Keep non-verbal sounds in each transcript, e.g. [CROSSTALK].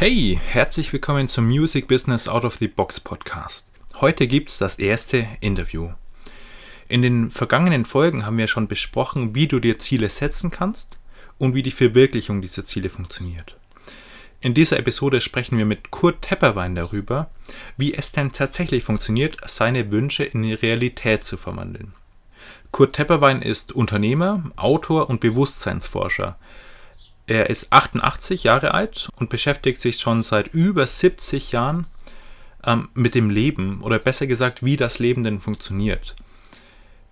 Hey, herzlich willkommen zum Music Business Out of the Box Podcast. Heute gibt's das erste Interview. In den vergangenen Folgen haben wir schon besprochen, wie du dir Ziele setzen kannst und wie die Verwirklichung dieser Ziele funktioniert. In dieser Episode sprechen wir mit Kurt Tepperwein darüber, wie es denn tatsächlich funktioniert, seine Wünsche in die Realität zu verwandeln. Kurt Tepperwein ist Unternehmer, Autor und Bewusstseinsforscher. Er ist 88 Jahre alt und beschäftigt sich schon seit über 70 Jahren ähm, mit dem Leben oder besser gesagt, wie das Leben denn funktioniert.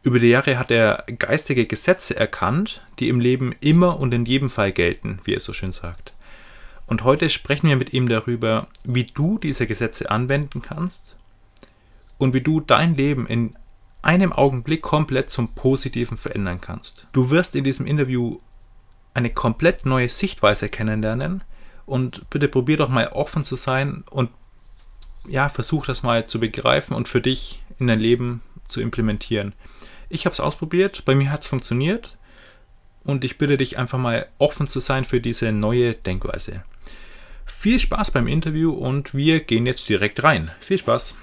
Über die Jahre hat er geistige Gesetze erkannt, die im Leben immer und in jedem Fall gelten, wie er so schön sagt. Und heute sprechen wir mit ihm darüber, wie du diese Gesetze anwenden kannst und wie du dein Leben in einem Augenblick komplett zum Positiven verändern kannst. Du wirst in diesem Interview eine komplett neue Sichtweise kennenlernen. Und bitte probier doch mal offen zu sein und ja, versuch das mal zu begreifen und für dich in dein Leben zu implementieren. Ich habe es ausprobiert, bei mir hat es funktioniert und ich bitte dich einfach mal offen zu sein für diese neue Denkweise. Viel Spaß beim Interview und wir gehen jetzt direkt rein. Viel Spaß!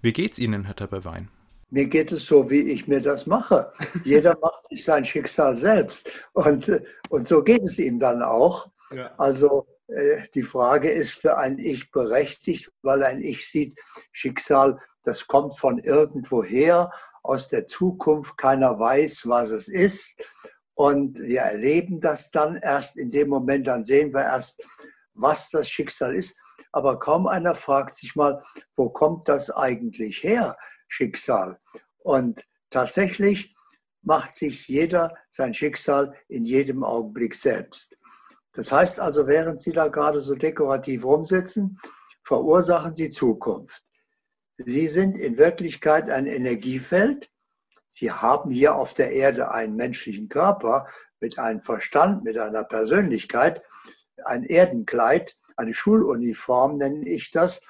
Wie geht's Ihnen, Herr Tepperwein? Mir geht es so, wie ich mir das mache. Jeder [LAUGHS] macht sich sein Schicksal selbst. Und, und so geht es ihm dann auch. Ja. Also äh, die Frage ist für ein Ich berechtigt, weil ein Ich sieht, Schicksal, das kommt von irgendwoher, aus der Zukunft. Keiner weiß, was es ist. Und wir erleben das dann erst in dem Moment, dann sehen wir erst, was das Schicksal ist. Aber kaum einer fragt sich mal, wo kommt das eigentlich her? Schicksal. Und tatsächlich macht sich jeder sein Schicksal in jedem Augenblick selbst. Das heißt also, während Sie da gerade so dekorativ rumsitzen, verursachen Sie Zukunft. Sie sind in Wirklichkeit ein Energiefeld. Sie haben hier auf der Erde einen menschlichen Körper mit einem Verstand, mit einer Persönlichkeit, ein Erdenkleid, eine Schuluniform nenne ich das,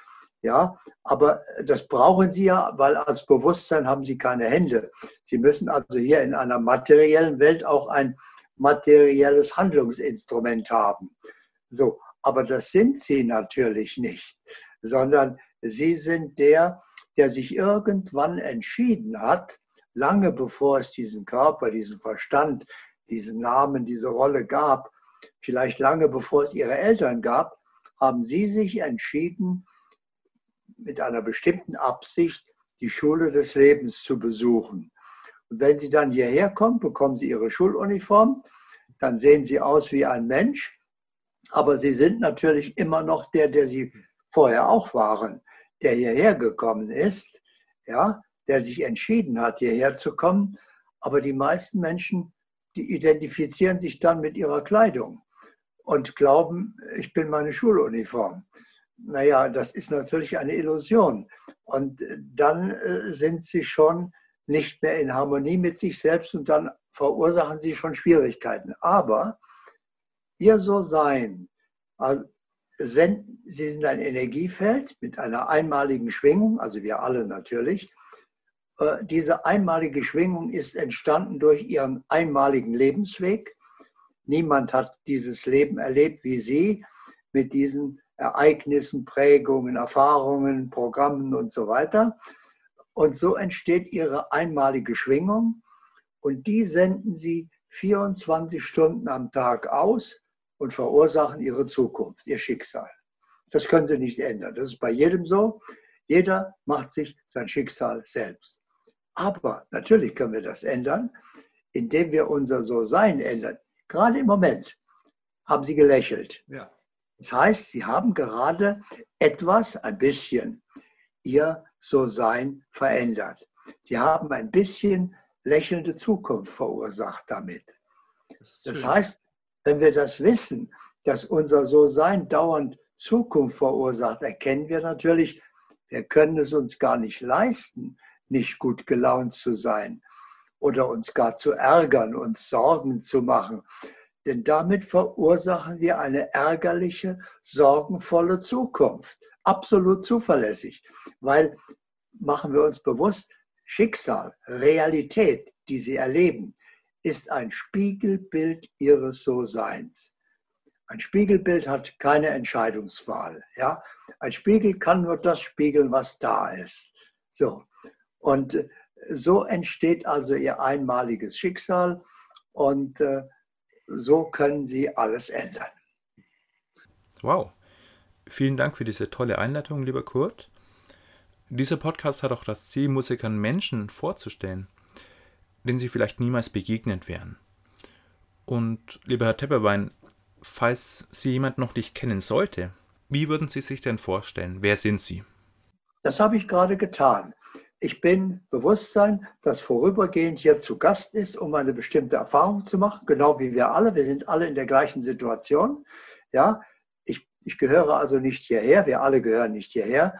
ja, aber das brauchen Sie ja, weil als Bewusstsein haben Sie keine Hände. Sie müssen also hier in einer materiellen Welt auch ein materielles Handlungsinstrument haben. So, aber das sind Sie natürlich nicht, sondern Sie sind der, der sich irgendwann entschieden hat, lange bevor es diesen Körper, diesen Verstand, diesen Namen, diese Rolle gab, vielleicht lange bevor es Ihre Eltern gab, haben Sie sich entschieden, mit einer bestimmten Absicht die Schule des Lebens zu besuchen. Und wenn Sie dann hierher kommen, bekommen Sie Ihre Schuluniform, dann sehen Sie aus wie ein Mensch, aber Sie sind natürlich immer noch der, der Sie vorher auch waren, der hierher gekommen ist, ja, der sich entschieden hat, hierher zu kommen. Aber die meisten Menschen, die identifizieren sich dann mit ihrer Kleidung und glauben, ich bin meine Schuluniform naja, das ist natürlich eine Illusion. Und äh, dann äh, sind sie schon nicht mehr in Harmonie mit sich selbst und dann verursachen sie schon Schwierigkeiten. Aber ihr so sein, sie sind ein Energiefeld mit einer einmaligen Schwingung, also wir alle natürlich. Äh, diese einmalige Schwingung ist entstanden durch ihren einmaligen Lebensweg. Niemand hat dieses Leben erlebt wie sie mit diesen Ereignissen, Prägungen, Erfahrungen, Programmen und so weiter. Und so entsteht ihre einmalige Schwingung und die senden sie 24 Stunden am Tag aus und verursachen ihre Zukunft, ihr Schicksal. Das können sie nicht ändern. Das ist bei jedem so. Jeder macht sich sein Schicksal selbst. Aber natürlich können wir das ändern, indem wir unser So-Sein ändern. Gerade im Moment haben sie gelächelt. Ja. Das heißt, sie haben gerade etwas, ein bisschen, ihr So-Sein verändert. Sie haben ein bisschen lächelnde Zukunft verursacht damit. Das heißt, wenn wir das wissen, dass unser So-Sein dauernd Zukunft verursacht, erkennen wir natürlich, wir können es uns gar nicht leisten, nicht gut gelaunt zu sein oder uns gar zu ärgern, uns Sorgen zu machen, denn damit verursachen wir eine ärgerliche, sorgenvolle Zukunft. Absolut zuverlässig, weil machen wir uns bewusst, Schicksal, Realität, die sie erleben, ist ein Spiegelbild ihres So-Seins. Ein Spiegelbild hat keine Entscheidungswahl. Ja? Ein Spiegel kann nur das spiegeln, was da ist. So. Und äh, so entsteht also ihr einmaliges Schicksal und äh, so können sie alles ändern. Wow. Vielen Dank für diese tolle Einleitung, lieber Kurt. Dieser Podcast hat auch das Ziel, Musikern Menschen vorzustellen, denen sie vielleicht niemals begegnet wären. Und lieber Herr Tepperwein, falls Sie jemand noch nicht kennen sollte, wie würden Sie sich denn vorstellen? Wer sind Sie? Das habe ich gerade getan. Ich bin Bewusstsein, das vorübergehend hier zu Gast ist, um eine bestimmte Erfahrung zu machen, genau wie wir alle. Wir sind alle in der gleichen Situation. Ja, ich, ich gehöre also nicht hierher, wir alle gehören nicht hierher.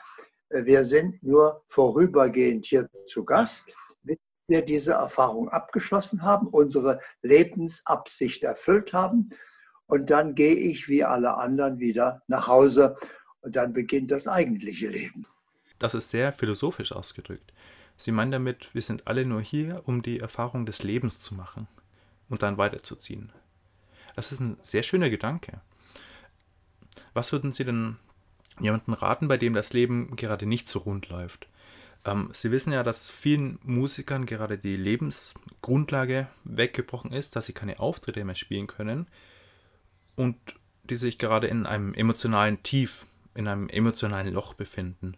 Wir sind nur vorübergehend hier zu Gast, bis wir diese Erfahrung abgeschlossen haben, unsere Lebensabsicht erfüllt haben. Und dann gehe ich wie alle anderen wieder nach Hause und dann beginnt das eigentliche Leben. Das ist sehr philosophisch ausgedrückt. Sie meinen damit, wir sind alle nur hier, um die Erfahrung des Lebens zu machen und dann weiterzuziehen. Das ist ein sehr schöner Gedanke. Was würden Sie denn jemandem raten, bei dem das Leben gerade nicht so rund läuft? Ähm, Sie wissen ja, dass vielen Musikern gerade die Lebensgrundlage weggebrochen ist, dass sie keine Auftritte mehr spielen können und die sich gerade in einem emotionalen Tief, in einem emotionalen Loch befinden.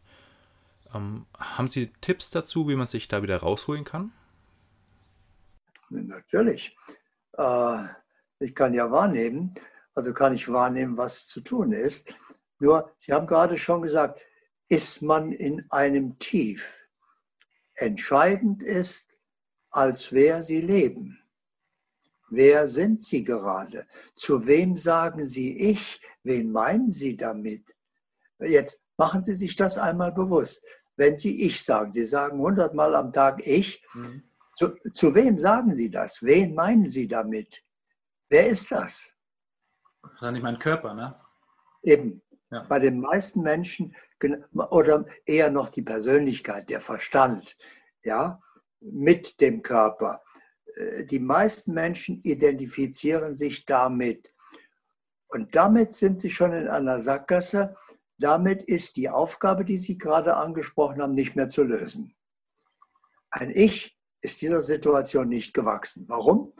Ähm, haben Sie Tipps dazu, wie man sich da wieder rausholen kann? Natürlich. Äh, ich kann ja wahrnehmen, also kann ich wahrnehmen, was zu tun ist. Nur, Sie haben gerade schon gesagt, ist man in einem Tief. Entscheidend ist, als wer Sie leben. Wer sind Sie gerade? Zu wem sagen Sie ich? Wen meinen Sie damit? Jetzt machen Sie sich das einmal bewusst wenn Sie ich sagen. Sie sagen hundertmal am Tag ich. Mhm. Zu, zu wem sagen Sie das? Wen meinen Sie damit? Wer ist das? Wahrscheinlich mein Körper, ne? Eben. Ja. Bei den meisten Menschen oder eher noch die Persönlichkeit, der Verstand, ja, mit dem Körper. Äh, die meisten Menschen identifizieren sich damit. Und damit sind sie schon in einer Sackgasse, damit ist die Aufgabe, die Sie gerade angesprochen haben, nicht mehr zu lösen. Ein Ich ist dieser Situation nicht gewachsen. Warum?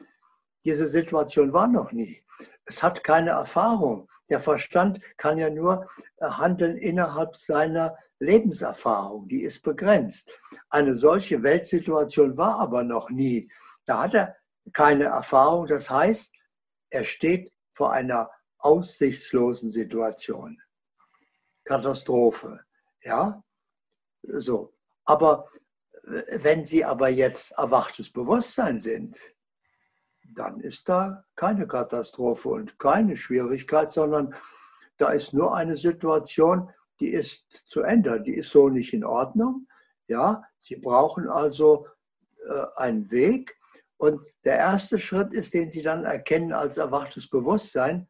Diese Situation war noch nie. Es hat keine Erfahrung. Der Verstand kann ja nur äh, handeln innerhalb seiner Lebenserfahrung. Die ist begrenzt. Eine solche Weltsituation war aber noch nie. Da hat er keine Erfahrung. Das heißt, er steht vor einer aussichtslosen Situation. Katastrophe. Ja, so. Aber äh, wenn Sie aber jetzt erwachtes Bewusstsein sind, dann ist da keine Katastrophe und keine Schwierigkeit, sondern da ist nur eine Situation, die ist zu ändern, die ist so nicht in Ordnung. Ja, Sie brauchen also äh, einen Weg. Und der erste Schritt ist, den Sie dann erkennen als erwachtes Bewusstsein.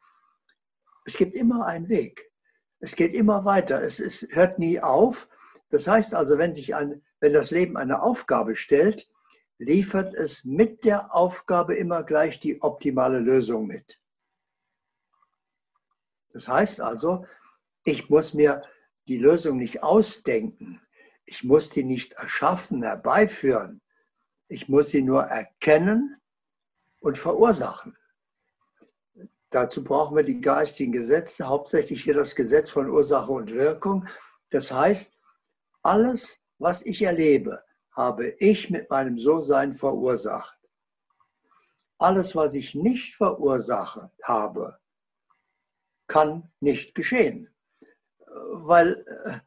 Es gibt immer einen Weg. Es geht immer weiter. Es, es hört nie auf. Das heißt also, wenn, sich ein, wenn das Leben eine Aufgabe stellt, liefert es mit der Aufgabe immer gleich die optimale Lösung mit. Das heißt also, ich muss mir die Lösung nicht ausdenken. Ich muss die nicht erschaffen, herbeiführen. Ich muss sie nur erkennen und verursachen. Dazu brauchen wir die geistigen Gesetze, hauptsächlich hier das Gesetz von Ursache und Wirkung. Das heißt, alles, was ich erlebe, habe ich mit meinem So-Sein verursacht. Alles, was ich nicht verursacht habe, kann nicht geschehen. Weil äh,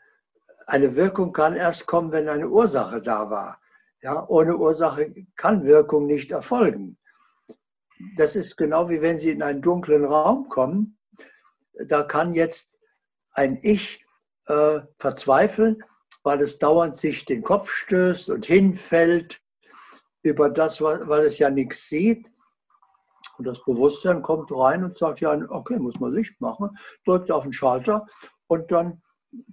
eine Wirkung kann erst kommen, wenn eine Ursache da war. Ja, ohne Ursache kann Wirkung nicht erfolgen. Das ist genau wie wenn Sie in einen dunklen Raum kommen. Da kann jetzt ein Ich äh, verzweifeln, weil es dauernd sich den Kopf stößt und hinfällt über das, weil es ja nichts sieht. Und das Bewusstsein kommt rein und sagt, ja, okay, muss man Licht machen, drückt auf den Schalter und dann,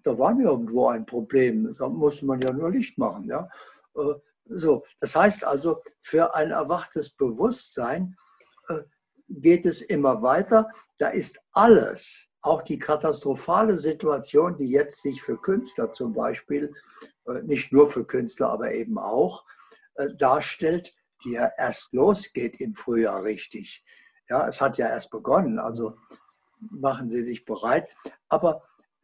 da war irgendwo ein Problem, da musste man ja nur Licht machen. Ja. Äh, So, das heißt also, für ein erwachtes Bewusstsein geht es immer weiter. Da ist alles, auch die katastrophale Situation, die jetzt sich für Künstler zum Beispiel, äh, nicht nur für Künstler, aber eben auch, äh, darstellt, die ja erst losgeht im Frühjahr richtig. Ja, es hat ja erst begonnen, also machen Sie sich bereit. Aber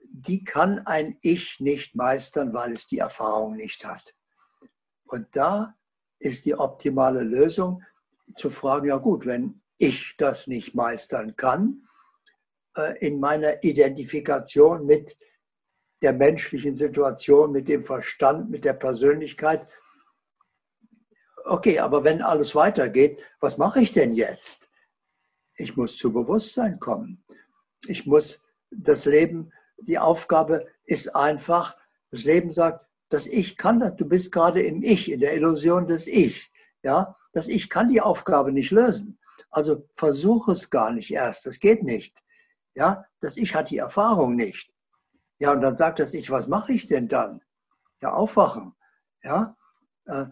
die kann ein Ich nicht meistern, weil es die Erfahrung nicht hat. Und da ist die optimale Lösung zu fragen, ja gut, wenn ich das nicht meistern kann, äh, in meiner Identifikation mit der menschlichen Situation, mit dem Verstand, mit der Persönlichkeit, okay, aber wenn alles weitergeht, was mache ich denn jetzt? Ich muss zu Bewusstsein kommen. Ich muss das Leben, die Aufgabe ist einfach, das Leben sagt, das Ich kann das, du bist gerade im Ich, in der Illusion des Ich. Ja, das Ich kann die Aufgabe nicht lösen. Also versuche es gar nicht erst, das geht nicht. Ja, das Ich hat die Erfahrung nicht. Ja, und dann sagt das Ich, was mache ich denn dann? Ja, aufwachen. Ja, äh,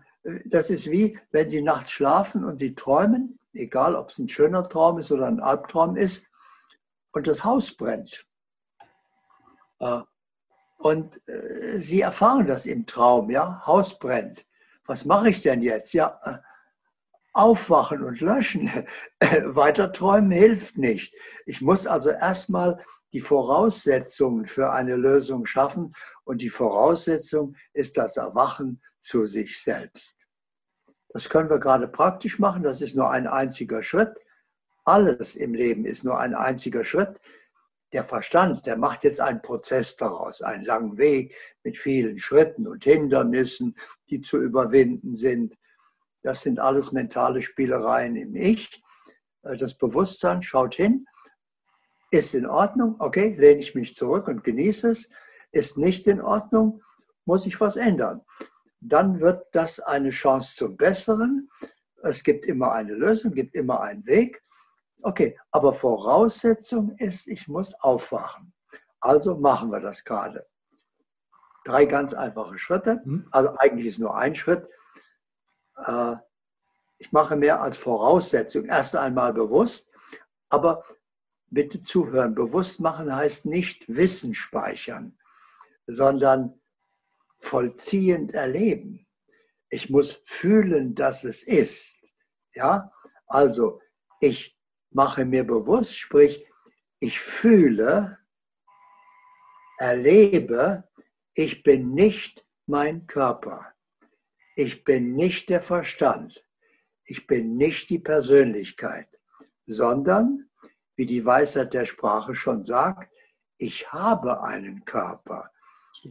das ist wie, wenn Sie nachts schlafen und Sie träumen, egal ob es ein schöner Traum ist oder ein Albtraum ist, und das Haus brennt. Äh, und äh, Sie erfahren das im Traum, ja, Haus brennt. Was mache ich denn jetzt? Ja, aufwachen und löschen. [LAUGHS] Weiter träumen hilft nicht. Ich muss also erstmal die Voraussetzungen für eine Lösung schaffen und die Voraussetzung ist das Erwachen zu sich selbst. Das können wir gerade praktisch machen, das ist nur ein einziger Schritt. Alles im Leben ist nur ein einziger Schritt. Der Verstand, der macht jetzt einen Prozess daraus, einen langen Weg mit vielen Schritten und Hindernissen, die zu überwinden sind. Das sind alles mentale Spielereien im Ich. Äh, das Bewusstsein schaut hin, ist in Ordnung, okay, lehne ich mich zurück und genieße es. Ist nicht in Ordnung, muss ich was ändern. Dann wird das eine Chance zum Besseren. Es gibt immer eine Lösung, gibt immer einen Weg. Okay, aber Voraussetzung ist, ich muss aufwachen. Also machen wir das gerade. Drei ganz einfache Schritte. Mhm. Also eigentlich ist nur ein Schritt. Äh, ich mache mehr als Voraussetzung. Erst einmal bewusst, aber bitte zuhören. Bewusst machen heißt nicht Wissen speichern, sondern vollziehend erleben. Ich muss fühlen, dass es ist. Ja, also ich mache mir bewusst, sprich, ich fühle, erlebe, ich bin nicht mein Körper. Ich bin nicht der Verstand. Ich bin nicht die Persönlichkeit, sondern, wie die Weisheit der Sprache schon sagt, ich habe einen Körper.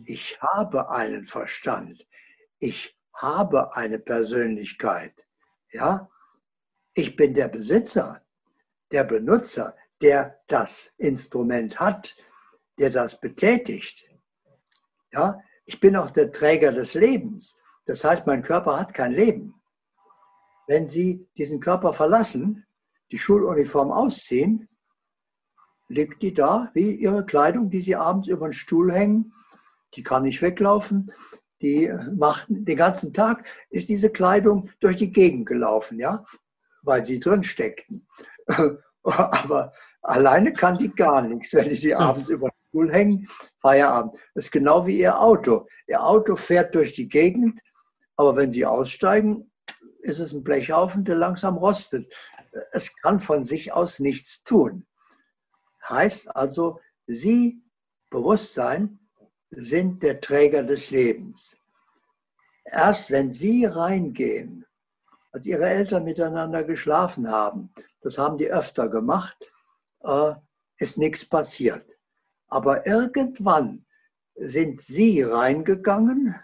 Ich habe einen Verstand. Ich habe eine Persönlichkeit. Ja? Ich bin der Besitzer der Benutzer, der das Instrument hat, der das betätigt. Ja, ich bin auch der Träger des Lebens. Das heißt, mein Körper hat kein Leben. Wenn Sie diesen Körper verlassen, die Schuluniform ausziehen, liegt die da wie Ihre Kleidung, die Sie abends über den Stuhl hängen. Die kann nicht weglaufen. Die macht den ganzen Tag ist diese Kleidung durch die Gegend gelaufen, ja, weil sie drin steckten. [LAUGHS] Aber alleine kann die gar nichts, wenn die die abends über den Stuhl hängen. Feierabend. Das ist genau wie ihr Auto. Ihr Auto fährt durch die Gegend, aber wenn sie aussteigen, ist es ein Blechhaufen, der langsam rostet. Es kann von sich aus nichts tun. Heißt also, Sie, Bewusstsein, sind der Träger des Lebens. Erst wenn Sie reingehen als ihre Eltern miteinander geschlafen haben, das haben die öfter gemacht, äh, ist nichts passiert. Aber irgendwann sind sie reingegangen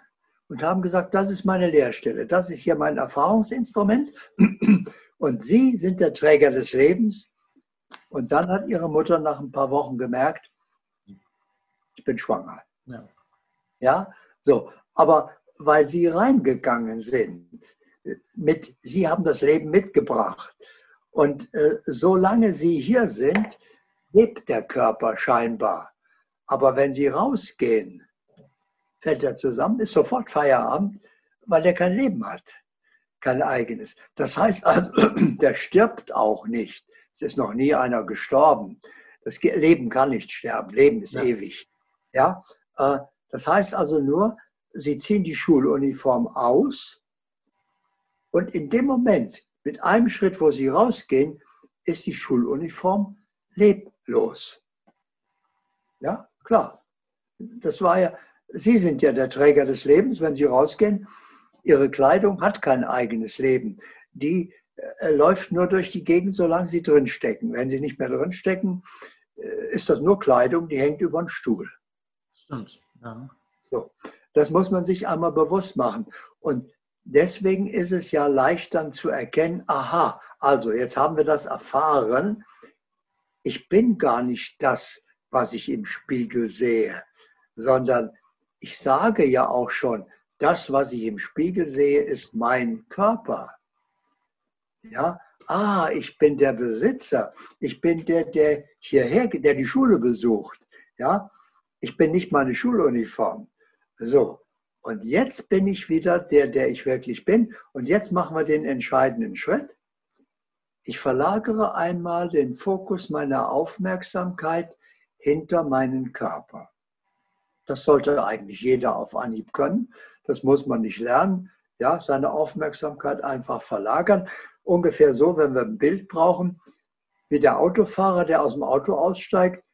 und haben gesagt, das ist meine Lehrstelle, das ist hier mein Erfahrungsinstrument und sie sind der Träger des Lebens. Und dann hat ihre Mutter nach ein paar Wochen gemerkt, ich bin schwanger. Ja, ja? so, aber weil sie reingegangen sind, mit, Sie haben das Leben mitgebracht. Und äh, solange Sie hier sind, lebt der Körper scheinbar. Aber wenn Sie rausgehen, fällt er zusammen, ist sofort Feierabend weil er kein Leben hat, kein eigenes. Das heißt, also, [CLEARS THROAT] der stirbt auch nicht. Es ist noch nie einer gestorben. Das Leben kann nicht sterben. Leben ist ja. ewig. Ja, äh, das heißt also nur, sie ziehen die Schuluniform aus und in dem Moment, mit einem Schritt, wo sie rausgehen, ist die Schuluniform leblos. Ja, klar. Das war ja, Sie sind ja der Träger des Lebens, wenn Sie rausgehen. Ihre Kleidung hat kein eigenes Leben. Die äh, läuft nur durch die Gegend, solange Sie drinstecken. Wenn Sie nicht mehr drinstecken, äh, ist das nur Kleidung, die hängt über den Stuhl. Stimmt, ja. So, das muss man sich einmal bewusst machen. Und deswegen ist es ja leicht dann zu erkennen, aha, also jetzt haben wir das erfahren, ich bin gar nicht das, was ich im Spiegel sehe, sondern ich sage ja auch schon, das, was ich im Spiegel sehe, ist mein Körper. Ja, ah, ich bin der Besitzer. Ich bin der, der hierher, der die Schule besucht. Ja, ich bin nicht meine Schuluniform. So. Und jetzt bin ich wieder der, der ich wirklich bin. Und jetzt machen wir den entscheidenden Schritt. Ich verlagere einmal den Fokus meiner Aufmerksamkeit hinter meinen Körper. Das sollte eigentlich jeder auf Anhieb können. Das muss man nicht lernen. Ja, seine Aufmerksamkeit einfach verlagern. Ungefähr so, wenn wir ein Bild brauchen, wie der Autofahrer, der aus dem Auto aussteigt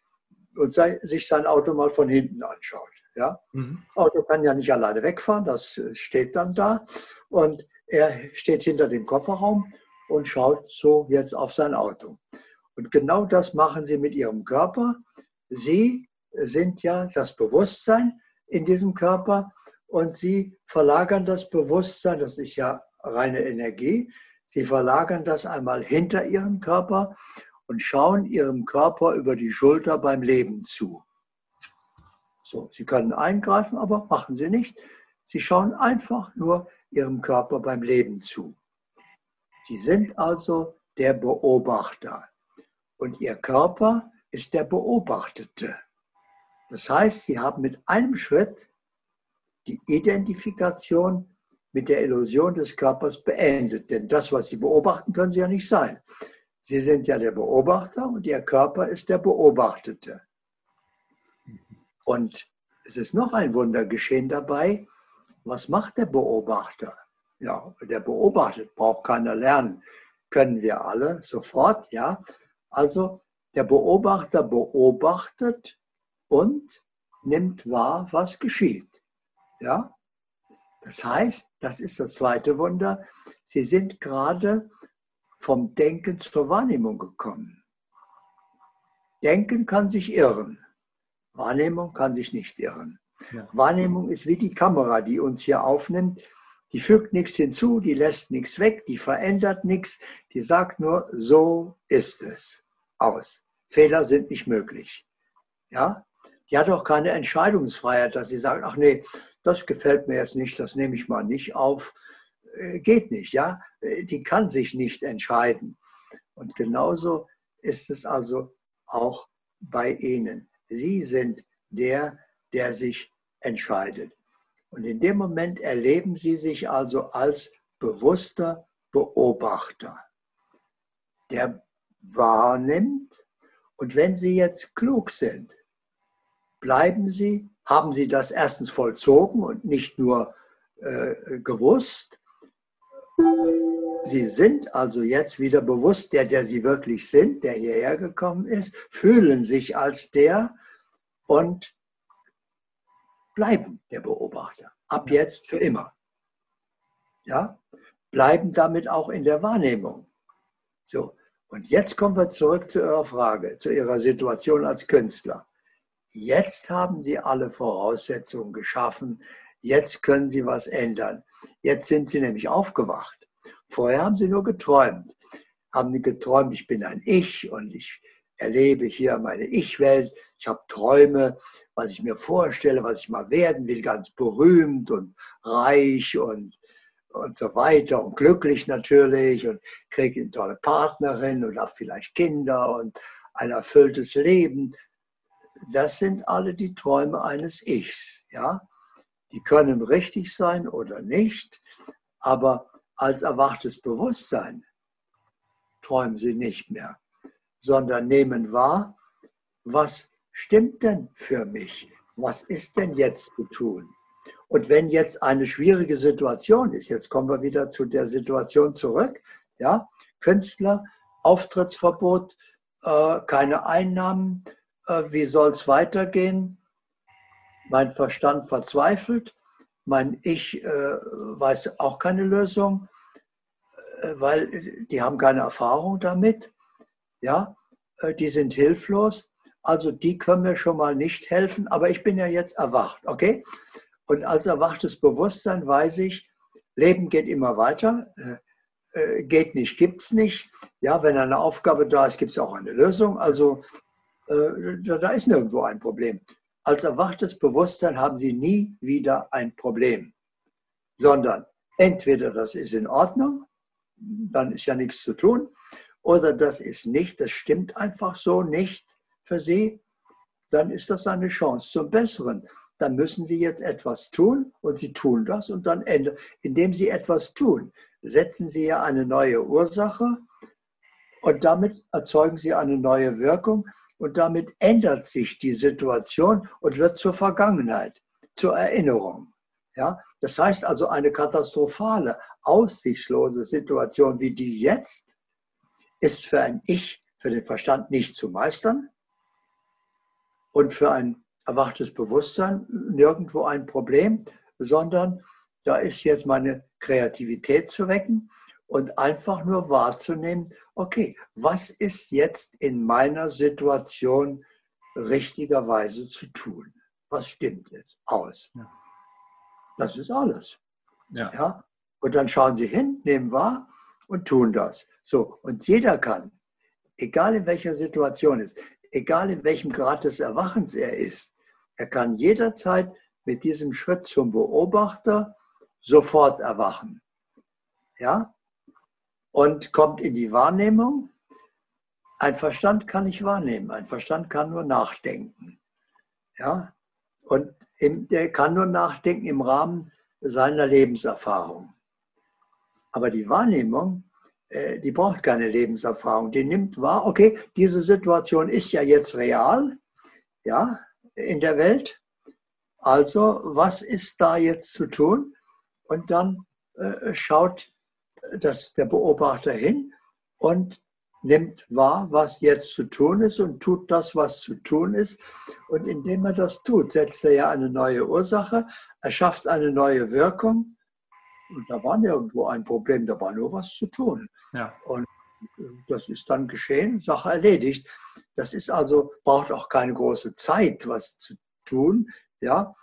und sich sein Auto mal von hinten anschaut. Ja? Mhm. Auto kann ja nicht alleine wegfahren, das steht dann da. Und er steht hinter dem Kofferraum und schaut so jetzt auf sein Auto. Und genau das machen sie mit ihrem Körper. Sie sind ja das Bewusstsein in diesem Körper und sie verlagern das Bewusstsein, das ist ja reine Energie, sie verlagern das einmal hinter ihrem Körper und schauen ihrem Körper über die Schulter beim Leben zu. So, sie können eingreifen, aber machen sie nicht. Sie schauen einfach nur ihrem Körper beim Leben zu. Sie sind also der Beobachter und ihr Körper ist der Beobachtete. Das heißt, sie haben mit einem Schritt die Identifikation mit der Illusion des Körpers beendet. Denn das, was sie beobachten, können sie ja nicht sein. Sie sind ja der Beobachter und ihr Körper ist der Beobachtete. Und es ist noch ein Wunder geschehen dabei. Was macht der Beobachter? Ja, der beobachtet, braucht keiner lernen. Können wir alle sofort, ja. Also der Beobachter beobachtet und nimmt wahr, was geschieht. Ja? Das heißt, das ist das zweite Wunder, sie sind gerade vom Denken zur Wahrnehmung gekommen. Denken kann sich irren, Wahrnehmung kann sich nicht irren. Ja. Wahrnehmung ist wie die Kamera, die uns hier aufnimmt. Die fügt nichts hinzu, die lässt nichts weg, die verändert nichts, die sagt nur, so ist es. Aus. Fehler sind nicht möglich. Ja? die hat auch keine Entscheidungsfreiheit, dass sie sagt, ach nee, das gefällt mir jetzt nicht, das nehme ich mal nicht auf. Äh, geht nicht, ja. Äh, die kann sich nicht entscheiden. Und genauso ist es also auch bei Ihnen. Sie sind der, der sich entscheidet. Und in dem Moment erleben Sie sich also als bewusster Beobachter, der wahrnimmt. Und wenn Sie jetzt klug sind, bleiben Sie, haben Sie das erstens vollzogen und nicht nur äh, gewusst. Sie sind also jetzt wieder bewusst, der, der Sie wirklich sind, der hierher gekommen ist, fühlen sich als der und bleiben der Beobachter. Ab jetzt für immer. Ja? Bleiben damit auch in der Wahrnehmung. So, und jetzt kommen wir zurück zu Ihrer Frage, zu Ihrer Situation als Künstler. Jetzt haben Sie alle Voraussetzungen geschaffen. Jetzt können Sie was ändern. Jetzt sind Sie nämlich aufgewacht. Vorher haben Sie nur geträumt. Haben Sie geträumt, ich bin ein Ich und ich erlebe hier meine Ich-Welt. Ich habe Träume, was ich mir vorstelle, was ich mal werden will, ganz berühmt und reich und, und so weiter und glücklich natürlich und kriege eine tolle Partnerin und habe vielleicht Kinder und ein erfülltes Leben das sind alle die Träume eines Ichs. Ja? Die können richtig sein oder nicht, aber als erwachtes Bewusstsein träumen sie nicht mehr, sondern nehmen wahr, was stimmt denn für mich? Was ist denn jetzt zu tun? Und wenn jetzt eine schwierige Situation ist, jetzt kommen wir wieder zu der Situation zurück, ja, Künstler, Auftrittsverbot, äh, keine Einnahmen, äh, wie soll es weitergehen? Mein Verstand verzweifelt, mein Ich äh, weiß auch keine Lösung, äh, weil die haben keine Erfahrung damit, ja, äh, die sind hilflos. Also die können mir schon mal nicht helfen, aber ich bin ja jetzt erwacht, okay? Und als erwachtes Bewusstsein weiß ich, Leben geht immer weiter, äh, geht nicht, gibt es nicht. Ja, wenn eine Aufgabe da ist, gibt es auch eine Lösung. Also äh, da ist nirgendwo ein Problem. Als erwachtes Bewusstsein haben Sie nie wieder ein Problem, sondern entweder das ist in Ordnung, dann ist ja nichts zu tun, oder das ist nicht, das stimmt einfach so nicht für Sie, dann ist das eine Chance zum Besseren. Dann müssen Sie jetzt etwas tun und Sie tun das und dann ändern. Indem Sie etwas tun, setzen Sie ja eine neue Ursache und damit erzeugen Sie eine neue Wirkung und damit ändert sich die Situation und wird zur Vergangenheit, zur Erinnerung. Ja, das heißt also, eine katastrophale, aussichtslose Situation wie die jetzt ist für ein Ich, für den Verstand nicht zu meistern und für ein erwachtes Bewusstsein nirgendwo ein Problem, sondern da ist jetzt meine Kreativität zu wecken und einfach nur wahrzunehmen, okay, was ist jetzt in meiner Situation richtigerweise zu tun? Was stimmt jetzt aus? Ja. Das ist alles. Ja. ja. Und dann schauen Sie hin, nehmen wahr und tun das. So, und jeder kann, egal in welcher Situation ist, egal in welchem Grad des Erwachens er ist, er kann jederzeit mit diesem Schritt zum Beobachter sofort erwachen. Ja? Und kommt in die Wahrnehmung. Ein Verstand kann nicht wahrnehmen, ein Verstand kann nur nachdenken. Ja? Und der kann nur nachdenken im Rahmen seiner Lebenserfahrung. Aber die Wahrnehmung, äh, die braucht keine Lebenserfahrung. Die nimmt wahr, okay, diese Situation ist ja jetzt real, ja, in der Welt. Also, was ist da jetzt zu tun? Und dann äh, schaut das, der Beobachter hin und nimmt wahr, was jetzt zu tun ist und tut das, was zu tun ist. Und indem er das tut, setzt er ja eine neue Ursache, er schafft eine neue Wirkung. Und da war nirgendwo ein Problem, da war nur was zu tun. Ja. Und das ist dann geschehen, Sache erledigt. Das ist also, braucht auch keine große Zeit, was zu tun. Ja?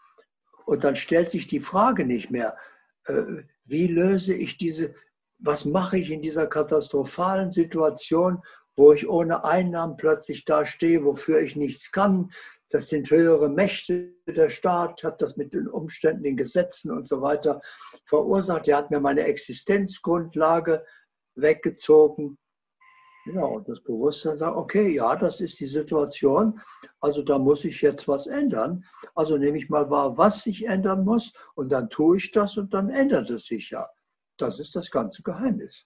Und dann stellt sich die Frage nicht mehr, äh, wie löse ich diese, was mache ich in dieser katastrophalen Situation, wo ich ohne Einnahmen plötzlich dastehe, wofür ich nichts kann. Das sind höhere Mächte. Der Staat hat das mit den Umständen, den Gesetzen und so weiter verursacht. Er hat mir meine Existenzgrundlage weggezogen. Ja, und das Bewusstsein sagt, okay, ja, das ist die Situation, also da muss ich jetzt was ändern. Also nehme ich mal wahr, was sich ändern muss und dann tue ich das und dann ändert es sich ja. Das ist das ganze Geheimnis.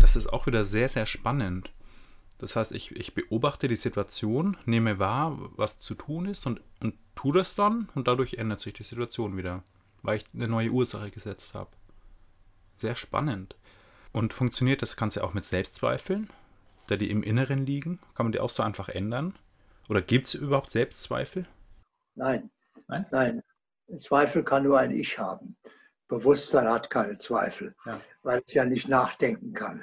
Das ist auch wieder sehr, sehr spannend. Das heißt, ich, ich beobachte die Situation, nehme wahr, was zu tun ist und, und tue das dann und dadurch ändert sich die Situation wieder, weil ich eine neue Ursache gesetzt habe. Sehr spannend. Und funktioniert das Ganze auch mit Selbstzweifeln? da die im Inneren liegen? Kann man die auch so einfach ändern? Oder gibt es überhaupt Selbstzweifel? Nein. Nein? Nein. Zweifel kann nur ein Ich haben. Bewusstsein hat keine Zweifel, ja. weil es ja nicht nachdenken kann.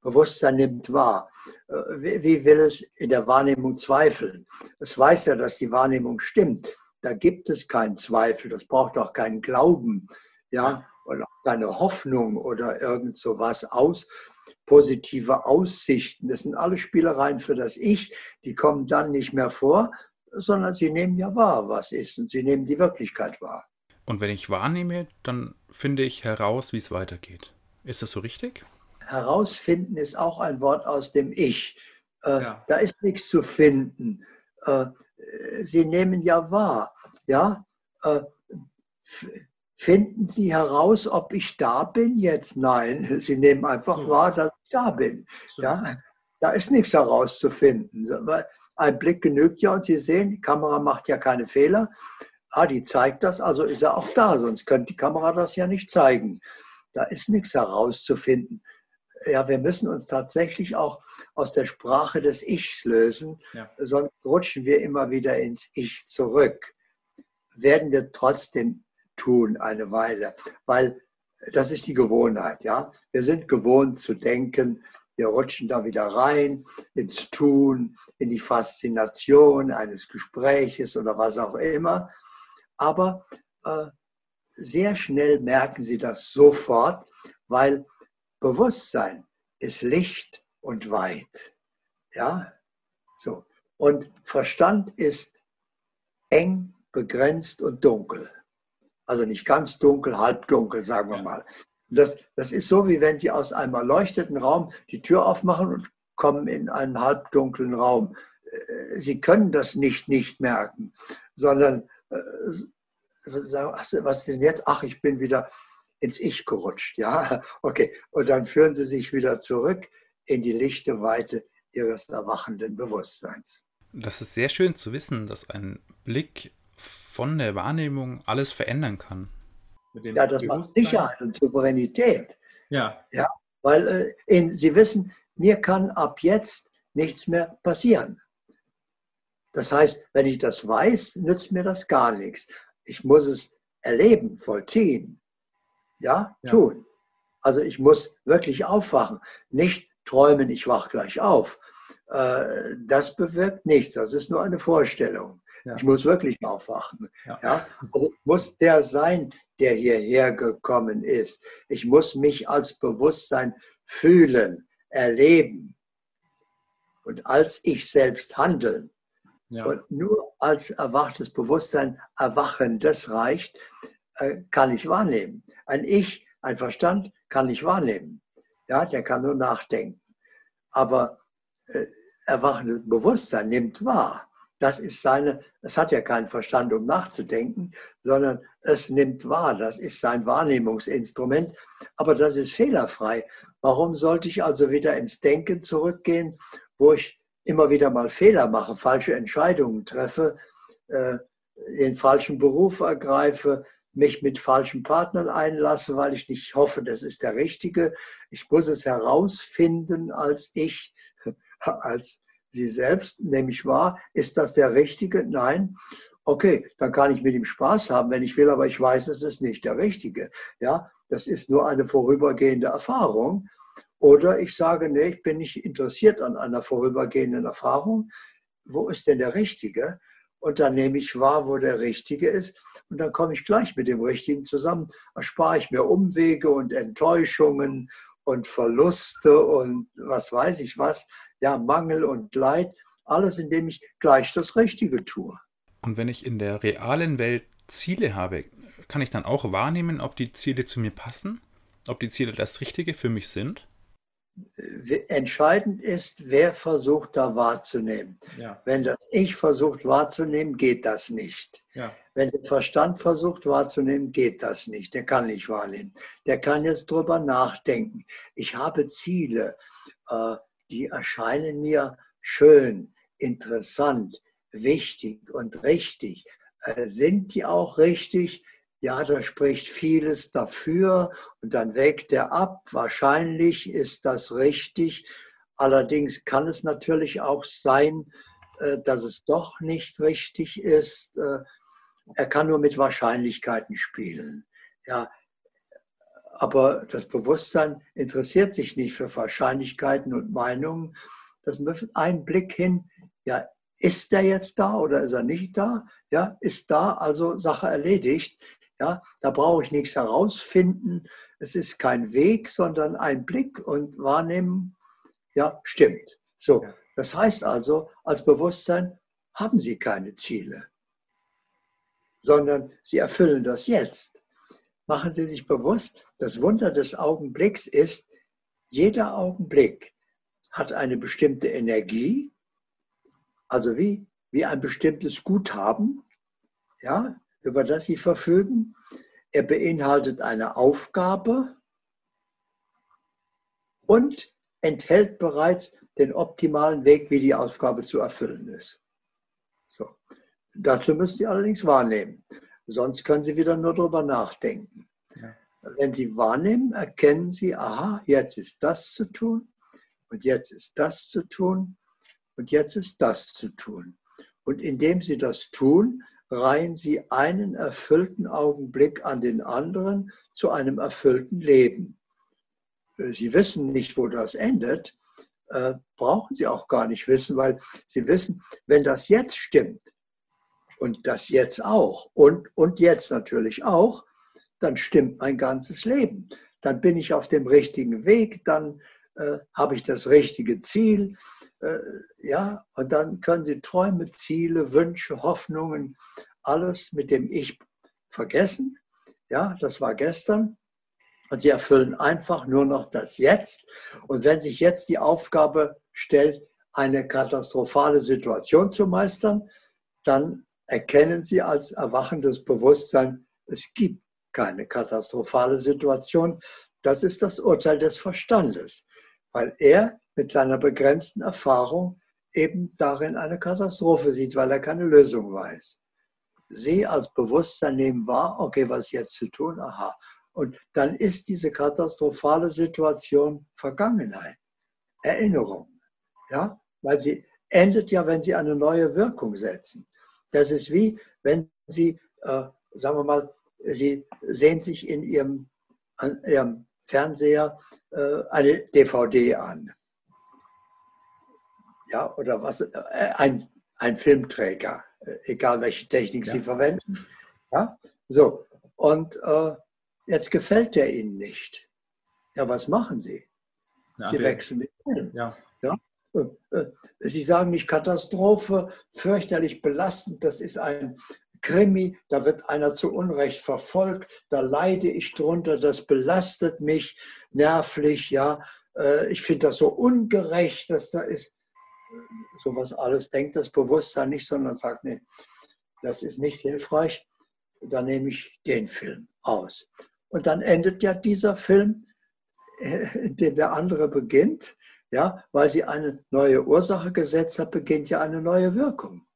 Bewusstsein nimmt wahr. Äh, wie will es in der Wahrnehmung zweifeln? Es weiß ja, dass die Wahrnehmung stimmt. Da gibt es keinen Zweifel. Das braucht auch keinen Glauben, ja, oder keine Hoffnung oder irgend sowas aus, positive Aussichten. Das sind alle Spielereien für das Ich, die kommen dann nicht mehr vor, sondern sie nehmen ja wahr, was ist und sie nehmen die Wirklichkeit wahr. Und wenn ich wahrnehme, dann finde ich heraus, wie es weitergeht. Ist das so richtig? Herausfinden ist auch ein Wort aus dem Ich. Äh, ja. Da ist nichts zu finden. Äh, sie nehmen ja wahr. Ja? Äh, Finden Sie heraus, ob ich da bin jetzt? Nein, [LAUGHS] Sie nehmen einfach wahr, dass ich da bin. Ja, da ist nichts herauszufinden. Ein Blick genügt ja und Sie sehen, die Kamera macht ja keine Fehler. Ah, die zeigt das, also ist er auch da, sonst könnte die Kamera das ja nicht zeigen. Da ist nichts herauszufinden. Ja, wir müssen uns tatsächlich auch aus der Sprache des Ichs lösen, ja. sonst rutschen wir immer wieder ins Ich zurück. Werden wir trotzdem tun eine Weile, weil das ist die Gewohnheit. Ja, wir sind gewohnt zu denken. Wir rutschen da wieder rein ins Tun, in die Faszination eines Gespräches oder was auch immer. Aber äh, sehr schnell merken Sie das sofort, weil Bewusstsein ist Licht und weit. Ja, so. Und Verstand ist eng, begrenzt und dunkel. Also nicht ganz dunkel, halbdunkel, sagen wir mal. Das, das ist so, wie wenn Sie aus einem erleuchteten Raum die Tür aufmachen und kommen in einen halbdunklen Raum. Äh, Sie können das nicht nicht merken, sondern sagen, ach, was denn jetzt? Ach, ich bin wieder ins Ich gerutscht. Ja, [LAUGHS] okay. Und dann führen Sie sich wieder zurück in die lichte Weite Ihres erwachenden Bewusstseins. Das ist sehr schön zu wissen, dass ein Blick von der Wahrnehmung alles verändern kann. Ja, das macht Sicherheit und Souveränität. Ja. Ja, weil äh, in, Sie wissen, mir kann ab jetzt nichts mehr passieren. Das heißt, wenn ich das weiß, nützt mir das gar nichts. Ich muss es erleben, vollziehen. Ja, ja. tun. Also ich muss wirklich aufwachen, nicht träumen, ich wach gleich auf. Äh, das bewirkt nichts, das ist nur eine Vorstellung. Ja. Ich muss wirklich aufwachen. Ja. ja. Also muss der sein, der hierher gekommen ist. Ich muss mich als Bewusstsein fühlen, erleben und als ich selbst handeln. Ja. Und nur als erwachtes Bewusstsein, Erwachendes reicht, äh, kann ich wahrnehmen. Ein Ich, ein Verstand kann ich wahrnehmen. Ja, der kann nur nachdenken. Aber äh, erwachendes Bewusstsein nimmt wahr. Das ist seine, es hat ja keinen Verstand, um nachzudenken, sondern es nimmt wahr. Das ist sein Wahrnehmungsinstrument. Aber das ist fehlerfrei. Warum sollte ich also wieder ins Denken zurückgehen, wo ich immer wieder mal Fehler mache, falsche Entscheidungen treffe, äh, den falschen Beruf ergreife, mich mit falschen Partnern einlasse, weil ich nicht hoffe, das ist der richtige. Ich muss es herausfinden als ich, [LAUGHS] als Sie selbst, nämlich wahr, ist das der Richtige? Nein. Okay, dann kann ich mit ihm Spaß haben, wenn ich will, aber ich weiß, es ist nicht der Richtige. Ja, das ist nur eine vorübergehende Erfahrung. Oder ich sage, nee, ich bin nicht interessiert an einer vorübergehenden Erfahrung. Wo ist denn der Richtige? Und dann nehme ich wahr, wo der Richtige ist. Und dann komme ich gleich mit dem Richtigen zusammen. Erspare ich mir Umwege und Enttäuschungen und Verluste und was weiß ich was ja, Mangel und Leid, alles indem ich gleich das Richtige tue. Und wenn ich in der realen Welt Ziele habe, kann ich dann auch wahrnehmen, ob die Ziele zu mir passen? Ob die Ziele das Richtige für mich sind? Entscheidend ist, wer versucht da wahrzunehmen. Ja. Wenn das Ich versucht wahrzunehmen, geht das nicht. Ja. Wenn der Verstand versucht wahrzunehmen, geht das nicht. Der kann nicht wahrnehmen. Der kann jetzt drüber nachdenken. Ich habe Ziele. Äh, die erscheinen mir schön, interessant, wichtig und richtig. Äh, sind die auch richtig? Ja, da spricht vieles dafür und dann wägt er ab. Wahrscheinlich ist das richtig. Allerdings kann es natürlich auch sein, äh, dass es doch nicht richtig ist. Äh, er kann nur mit Wahrscheinlichkeiten spielen. Ja, aber das Bewusstsein interessiert sich nicht für Wahrscheinlichkeiten und Meinungen. Das ist ein Blick hin, ja, ist der jetzt da oder ist er nicht da? Ja, ist da, also Sache erledigt. Ja, da brauche ich nichts herausfinden. Es ist kein Weg, sondern ein Blick und Wahrnehmen. Ja, stimmt. So, das heißt also, als Bewusstsein haben Sie keine Ziele, sondern Sie erfüllen das jetzt. Machen Sie sich bewusst, das Wunder des Augenblicks ist, jeder Augenblick hat eine bestimmte Energie, also wie, wie ein bestimmtes Guthaben. Ja, über das Sie verfügen. Er beinhaltet eine Aufgabe und enthält bereits den optimalen Weg, wie die Aufgabe zu erfüllen ist. So. Dazu müssen Sie allerdings wahrnehmen. Sonst können Sie wieder nur darüber nachdenken. Ja. Wenn Sie wahrnehmen, erkennen Sie, aha, jetzt ist das zu tun und jetzt ist das zu tun und jetzt ist das zu tun. Und indem Sie das tun, reihen Sie einen erfüllten Augenblick an den anderen zu einem erfüllten Leben. Äh, Sie wissen nicht, wo das endet, äh, brauchen Sie auch gar nicht wissen, weil Sie wissen, wenn das jetzt stimmt und das jetzt auch und, und jetzt natürlich auch, dann stimmt mein ganzes Leben. Dann bin ich auf dem richtigen Weg, dann äh, habe ich das richtige Ziel. Äh, ja, und dann können Sie Träume, Ziele, Wünsche, Hoffnungen, alles mit dem Ich vergessen. Ja, das war gestern. Und Sie erfüllen einfach nur noch das Jetzt. Und wenn sich jetzt die Aufgabe stellt, eine katastrophale Situation zu meistern, dann erkennen Sie als erwachendes Bewusstsein, es gibt keine katastrophale Situation. Das ist das Urteil des Verstandes, weil er mit seiner begrenzten Erfahrung eben darin eine Katastrophe sieht, weil er keine Lösung weiß. Sie als Bewusstsein nehmen wahr, okay, was ist jetzt zu tun? Aha. Und dann ist diese katastrophale Situation Vergangenheit, Erinnerung. Ja, weil sie endet ja, wenn sie eine neue Wirkung setzen. Das ist wie, wenn Sie, äh, sagen wir mal, Sie sehen sich in Ihrem, Ihrem Fernseher äh, eine DVD an. Ja, oder was, äh, ein, ein Filmträger, äh, egal welche Technik ja. Sie verwenden. Ja, so. Und äh, jetzt gefällt der Ihnen nicht. Ja, was machen Sie? Ja, Sie wechseln den Film. Ja. ja. Äh, Sie sagen nicht Katastrophe, fürchterlich belastend, das ist ein Krimi, da wird einer zu Unrecht verfolgt, da leide ich drunter, das belastet mich nervlich, ja. Äh, ich finde das so ungerecht, dass da ist. Sowas alles denkt das Bewusstsein nicht, sondern sagt, nee, das ist nicht hilfreich, dann nehme ich den Film aus. Und dann endet ja dieser Film, äh, in dem der andere beginnt, ja, weil sie eine neue Ursache gesetzt hat, beginnt ja eine neue Wirkung.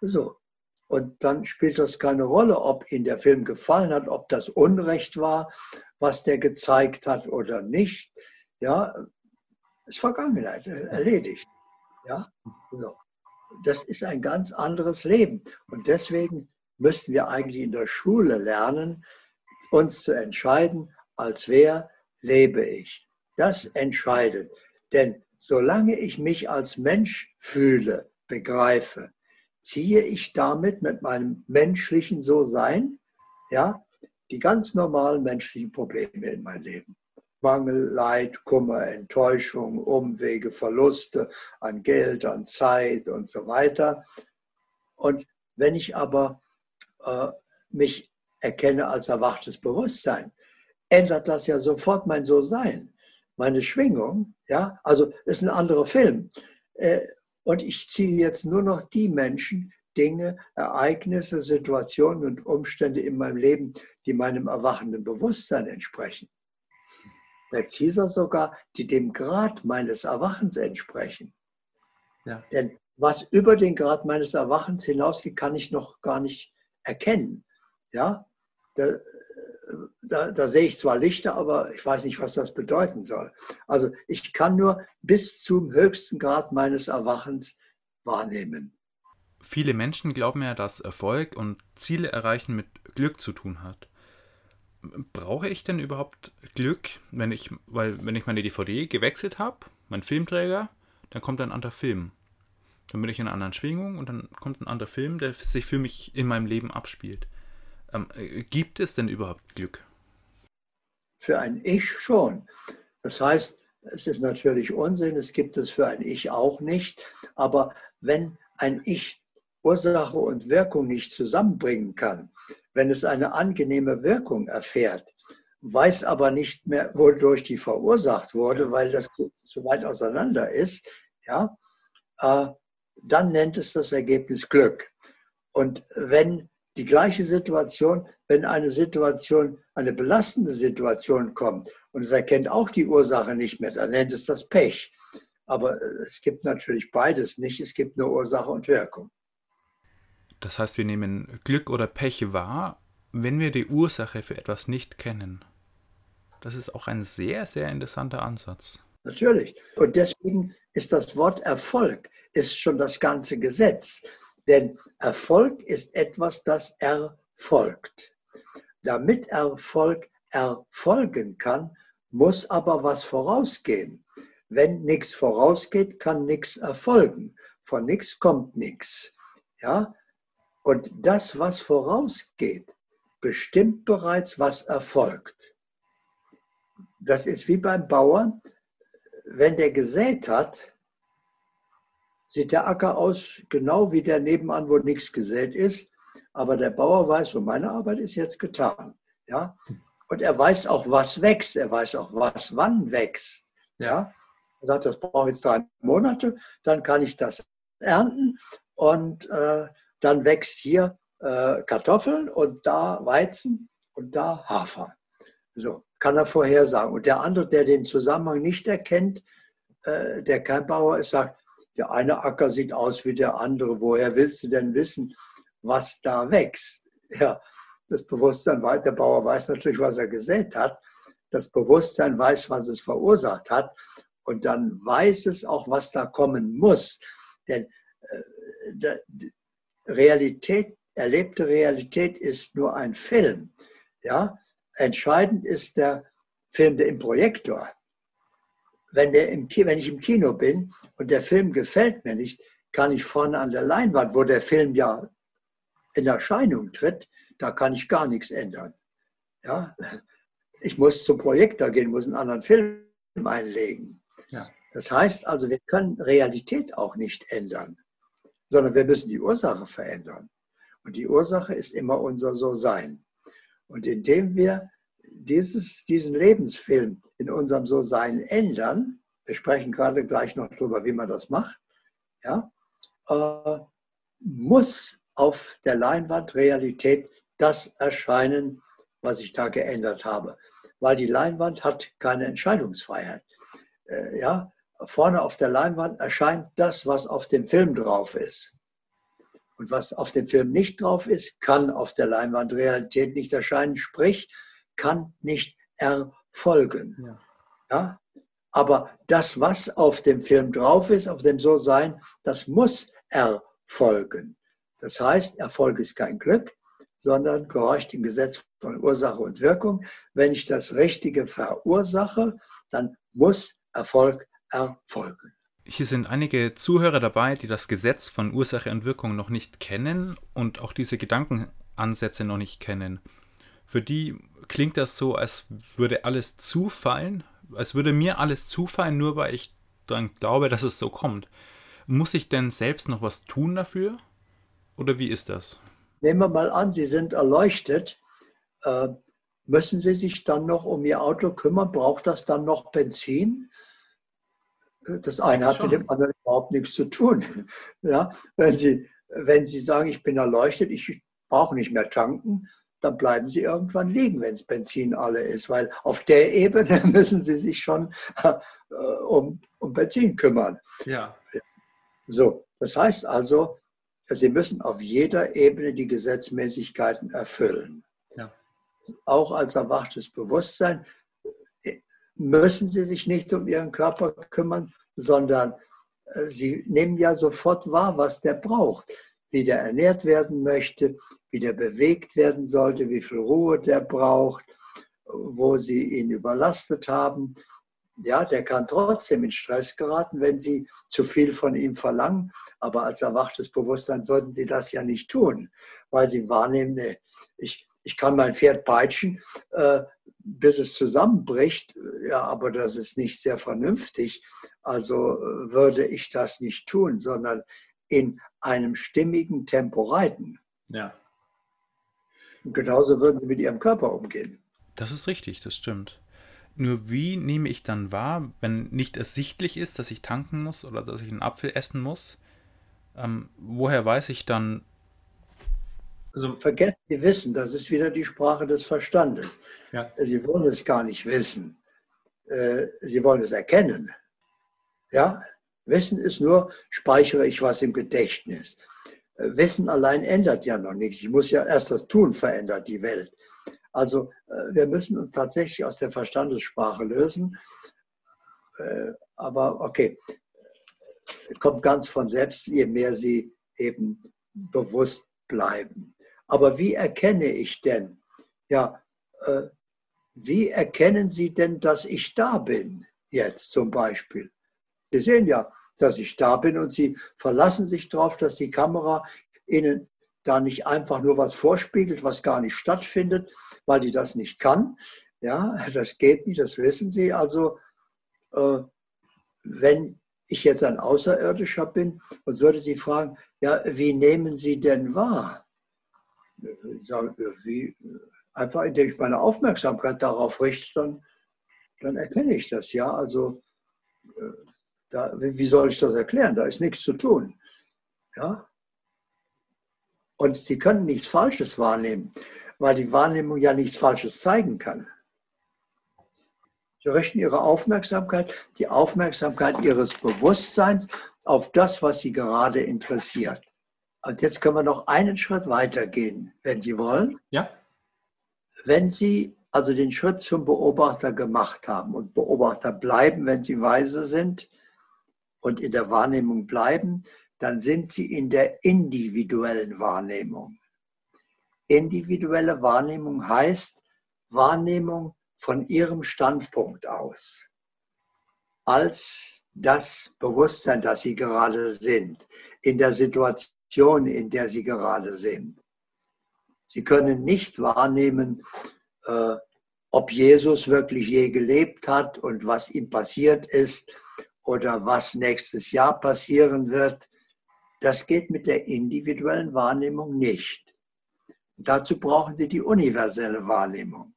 So. Und dann spielt das keine Rolle, ob Ihnen der Film gefallen hat, ob das Unrecht war, was der gezeigt hat oder nicht. Ja, ist Vergangenheit, erledigt. Ja, so. Das ist ein ganz anderes Leben. Und deswegen müssten wir eigentlich in der Schule lernen, uns zu entscheiden, als wer lebe ich. Das entscheidet. Denn solange ich mich als Mensch fühle, begreife, ziehe ich damit mit meinem menschlichen So-Sein ja, die ganz normalen menschlichen Probleme in mein Leben. Mangel, Leid, Kummer, Enttäuschung, Umwege, Verluste an Geld, an Zeit und so weiter. Und wenn ich aber äh, mich erkenne als erwachtes Bewusstsein, ändert das ja sofort mein So-Sein meine Schwingung, ja, also ist ein anderer Film. Äh, und ich ziehe jetzt nur noch die Menschen, Dinge, Ereignisse, Situationen und Umstände in meinem Leben, die meinem erwachenden Bewusstsein entsprechen. Präziser sogar, die dem Grad meines Erwachens entsprechen. Ja. Denn was über den Grad meines Erwachens hinausgeht, kann ich noch gar nicht erkennen. Ja, da, da, da, sehe ich zwar Lichter, aber ich weiß nicht, was das bedeuten soll. Also ich kann nur bis zum höchsten Grad meines Erwachens wahrnehmen. Viele Menschen glauben ja, dass Erfolg und Ziele erreichen mit Glück zu tun hat. Brauche ich denn überhaupt Glück, wenn ich, weil wenn ich meine DVD gewechselt habe, mein Filmträger, dann kommt ein anderer Film. Dann bin ich in einer anderen Schwingung und dann kommt ein anderer Film, der sich für mich in meinem Leben abspielt. Ähm, äh, gibt es denn überhaupt Glück? Für ein Ich schon. Das heißt, es ist natürlich Unsinn, es gibt es für ein Ich auch nicht. Aber wenn ein Ich Ursache und Wirkung nicht zusammenbringen kann, wenn es eine angenehme Wirkung erfährt, weiß aber nicht mehr, wodurch die verursacht wurde, weil das zu weit auseinander ist, ja, äh, dann nennt es das Ergebnis Glück. Und wenn die gleiche Situation, wenn eine Situation, eine belastende Situation kommt und es erkennt auch die Ursache nicht mehr, dann nennt es das Pech. Aber es gibt natürlich beides nicht, es gibt nur Ursache und Wirkung. Das heißt, wir nehmen Glück oder Pech wahr, wenn wir die Ursache für etwas nicht kennen. Das ist auch ein sehr, sehr interessanter Ansatz. Natürlich. Und deswegen ist das Wort Erfolg ist schon das ganze Gesetz. Denn Erfolg ist etwas, das erfolgt. Damit Erfolg erfolgen kann, muss aber was vorausgehen. Wenn nichts vorausgeht, kann nichts erfolgen. Von nichts kommt nichts. Ja? Und das, was vorausgeht, bestimmt bereits, was erfolgt. Das ist wie beim Bauern, wenn der gesät hat, sieht der Acker aus genau wie der nebenan, wo nichts gesät ist. Aber der Bauer weiß, so meine Arbeit ist jetzt getan. Ja? Und er weiß auch, was wächst. Er weiß auch, was wann wächst. Ja? Er sagt, das braucht jetzt drei Monate, dann kann ich das ernten und äh, dann wächst hier äh, Kartoffeln und da Weizen und da Hafer. So, kann er vorhersagen. Und der andere, der den Zusammenhang nicht erkennt, äh, der kein Bauer ist, sagt, der eine Acker sieht aus wie der andere. Woher willst du denn wissen, was da wächst? [LAUGHS] Ja, das Bewusstsein, der Bauer weiß natürlich, was er gesät hat. Das Bewusstsein weiß, was es verursacht hat. Und dann weiß es auch, was da kommen muss. Denn äh, Realität, erlebte Realität ist nur ein Film. Ja? Entscheidend ist der Film der im Projektor. Wenn, der im, wenn ich im Kino bin und der Film gefällt mir nicht, kann ich vorne an der Leinwand, wo der Film ja in Erscheinung tritt, da kann ich gar nichts ändern. Ja? Ich muss zum Projektor gehen, muss einen anderen Film einlegen. Ja. Das heißt also, wir können Realität auch nicht ändern, sondern wir müssen die Ursache verändern. Und die Ursache ist immer unser So-Sein. Und indem wir dieses, diesen Lebensfilm in unserem So-Sein ändern, wir sprechen gerade gleich noch darüber, wie man das macht, ja, äh, muss auf der Leinwand Realität das erscheinen, was ich da geändert habe. Weil die Leinwand hat keine Entscheidungsfreiheit. Äh, ja, vorne auf der Leinwand erscheint das, was auf dem Film drauf ist. Und was auf dem Film nicht drauf ist, kann auf der Leinwand Realität nicht erscheinen, sprich, kann nicht erfolgen. Ja. ja? Aber das, was auf dem Film drauf ist, auf dem So-Sein, das muss erfolgen. Das heißt, Erfolg ist kein Glück, sondern gehorcht dem Gesetz von Ursache und Wirkung. Wenn ich das Richtige verursache, dann muss Erfolg erfolgen. Hier sind einige Zuhörer dabei, die das Gesetz von Ursache und Wirkung noch nicht kennen und auch diese Gedankenansätze noch nicht kennen. Für die klingt das so, als würde alles zufallen, als würde mir alles zufallen, nur weil ich dann glaube, dass es so kommt. Muss ich denn selbst noch was tun dafür? Oder wie ist das? Nehmen wir mal an, Sie sind erleuchtet. Äh, müssen Sie sich dann noch um Ihr Auto kümmern? Braucht das dann noch Benzin? Das eine hat mit dem anderen überhaupt nichts zu tun. [LAUGHS] Ja, wenn, Sie, wenn Sie sagen, ich bin erleuchtet, ich brauche nicht mehr tanken, dann bleiben Sie irgendwann liegen, wenn das Benzin alle ist, weil auf der Ebene [LAUGHS] müssen Sie sich schon äh, um, um Benzin kümmern. Ja. So, das heißt also, Sie müssen auf jeder Ebene die Gesetzmäßigkeiten erfüllen. Ja. Auch als erwachtes Bewusstsein müssen sie sich nicht um ihren Körper kümmern, sondern äh, sie nehmen ja sofort wahr, was der braucht, wie der ernährt werden möchte, wie der bewegt werden sollte, wie viel Ruhe der braucht, wo sie ihn überlastet haben. Ja, der kann trotzdem in Stress geraten, wenn sie zu viel von ihm verlangen. Aber als erwachtes Bewusstsein sollten sie das ja nicht tun, weil sie wahrnehmen, ich, ich kann mein Pferd peitschen, äh, bis es zusammenbricht. Ja, aber das ist nicht sehr vernünftig. Also äh, würde ich das nicht tun, sondern in einem stimmigen Tempo reiten. Ja. Und genauso würden sie mit ihrem Körper umgehen. Das ist richtig, das stimmt. Nur wie nehme ich dann wahr, wenn nicht ersichtlich ist, dass ich tanken muss oder dass ich einen Apfel essen muss? Ähm, woher weiß ich dann, Also, Vergesst Sie Wissen, das ist wieder die Sprache des Verstandes. Ja. Sie wollen es gar nicht wissen. Äh, Sie wollen es erkennen. Ja? Wissen ist nur, speichere ich was im Gedächtnis. Äh, Wissen allein ändert ja noch nichts. Ich muss ja erst das Tun verändern, die Welt. Also äh, wir müssen uns tatsächlich aus der Verstandessprache lösen. Aber okay, kommt ganz von selbst, je mehr Sie eben bewusst bleiben. Aber wie erkenne ich denn? Ja, äh, wie erkennen Sie denn, dass ich da bin jetzt zum Beispiel? Sie sehen ja, dass ich da bin und Sie verlassen sich darauf, dass die Kamera Ihnen da nicht einfach nur was vorspiegelt, was gar nicht stattfindet, weil die das nicht kann. Ja, [LAUGHS] das geht nicht, das wissen Sie. Also, äh, wenn ich jetzt ein Außerirdischer bin und würde Sie fragen, ja, wie nehmen Sie denn wahr? wie, einfach indem ich meine Aufmerksamkeit darauf richte, dann, dann erkenne ich das ja. Also äh, da, wie soll ich das erklären? Da ist nichts zu tun. Ja? Und Sie können nichts Falsches wahrnehmen, weil die Wahrnehmung ja nichts Falsches zeigen kann. Sie richten Ihre Aufmerksamkeit, die Aufmerksamkeit Ihres Bewusstseins auf das, was Sie gerade interessiert. Und jetzt können wir noch einen Schritt weitergehen, wenn Sie wollen. Ja. Wenn Sie also den Schritt zum Beobachter gemacht haben und Beobachter bleiben, wenn Sie weise sind und in der Wahrnehmung bleiben, dann sind Sie in der individuellen Wahrnehmung. Individuelle Wahrnehmung heißt Wahrnehmung von Ihrem Standpunkt aus als das Bewusstsein, das Sie gerade sind, in der Situation in der Sie gerade sind. Sie können nicht wahrnehmen, äh, ob Jesus wirklich je gelebt hat und was ihm passiert ist oder was nächstes Jahr passieren wird. Das geht mit der individuellen Wahrnehmung nicht. dazu brauchen Sie die universelle Wahrnehmung.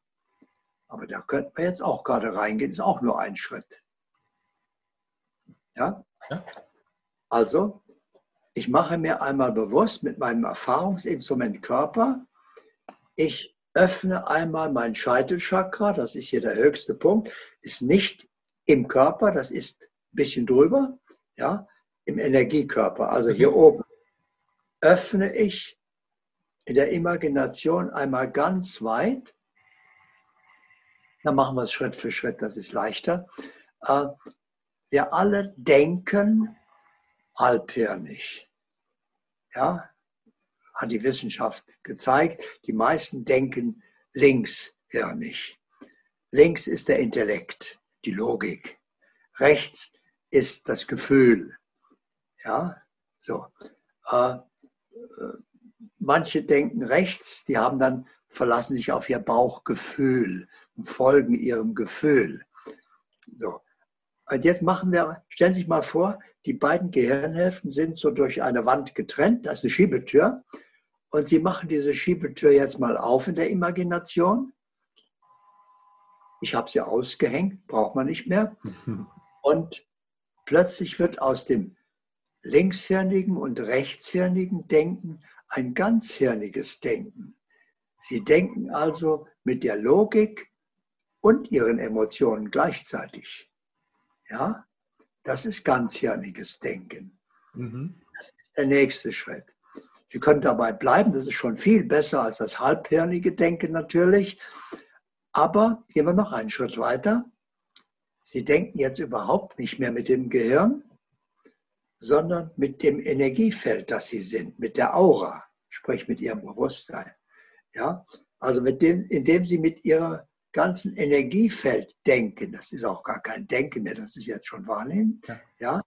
Aber da könnten wir jetzt auch gerade reingehen, ist auch nur ein Schritt. Ja? ja. Also, ich mache mir einmal bewusst mit meinem Erfahrungsinstrument Körper, ich öffne einmal mein Scheitelchakra, das ist hier der höchste Punkt, ist nicht im Körper, das ist bisschen drüber, ja, im Energiekörper, also hier mhm. oben. Öffne ich in der Imagination einmal ganz weit. Dann machen wir es Schritt für Schritt, das ist leichter. Äh, wir alle denken halbhirnig ja, hat die Wissenschaft gezeigt. Die meisten denken linkshirnig. Links ist der Intellekt, die Logik. Rechts ist das Gefühl. Ja, so. Äh, äh, manche denken rechts, die haben dann verlassen sich auf ihr Bauchgefühl und folgen ihrem Gefühl. So. Und jetzt machen wir, stellen Sie sich mal vor, die beiden Gehirnhälften sind so durch eine Wand getrennt, das ist eine Schiebetür. Und Sie machen diese Schiebetür jetzt mal auf in der Imagination. Ich habe sie ausgehängt, braucht man nicht mehr. [LAUGHS] Und plötzlich wird aus dem linkshirnigen und rechtshirnigen Denken ein ganzhirniges Denken. Sie denken also mit der Logik und ihren Emotionen gleichzeitig. Ja? Das ist ganzhirniges Denken. Mhm. Das ist der nächste Schritt. Sie können dabei bleiben, das ist schon viel besser als das halbhirnige Denken natürlich. Aber gehen wir noch einen Schritt weiter. Sie denken jetzt überhaupt nicht mehr mit dem Gehirn, sondern mit dem Energiefeld, das Sie sind, mit der Aura, sprich mit Ihrem Bewusstsein. Ja? Also mit dem, indem Sie mit Ihrer ganzen Energiefeld denken, das ist auch gar kein Denken mehr, das ist jetzt schon wahrnehmen, ja. ja,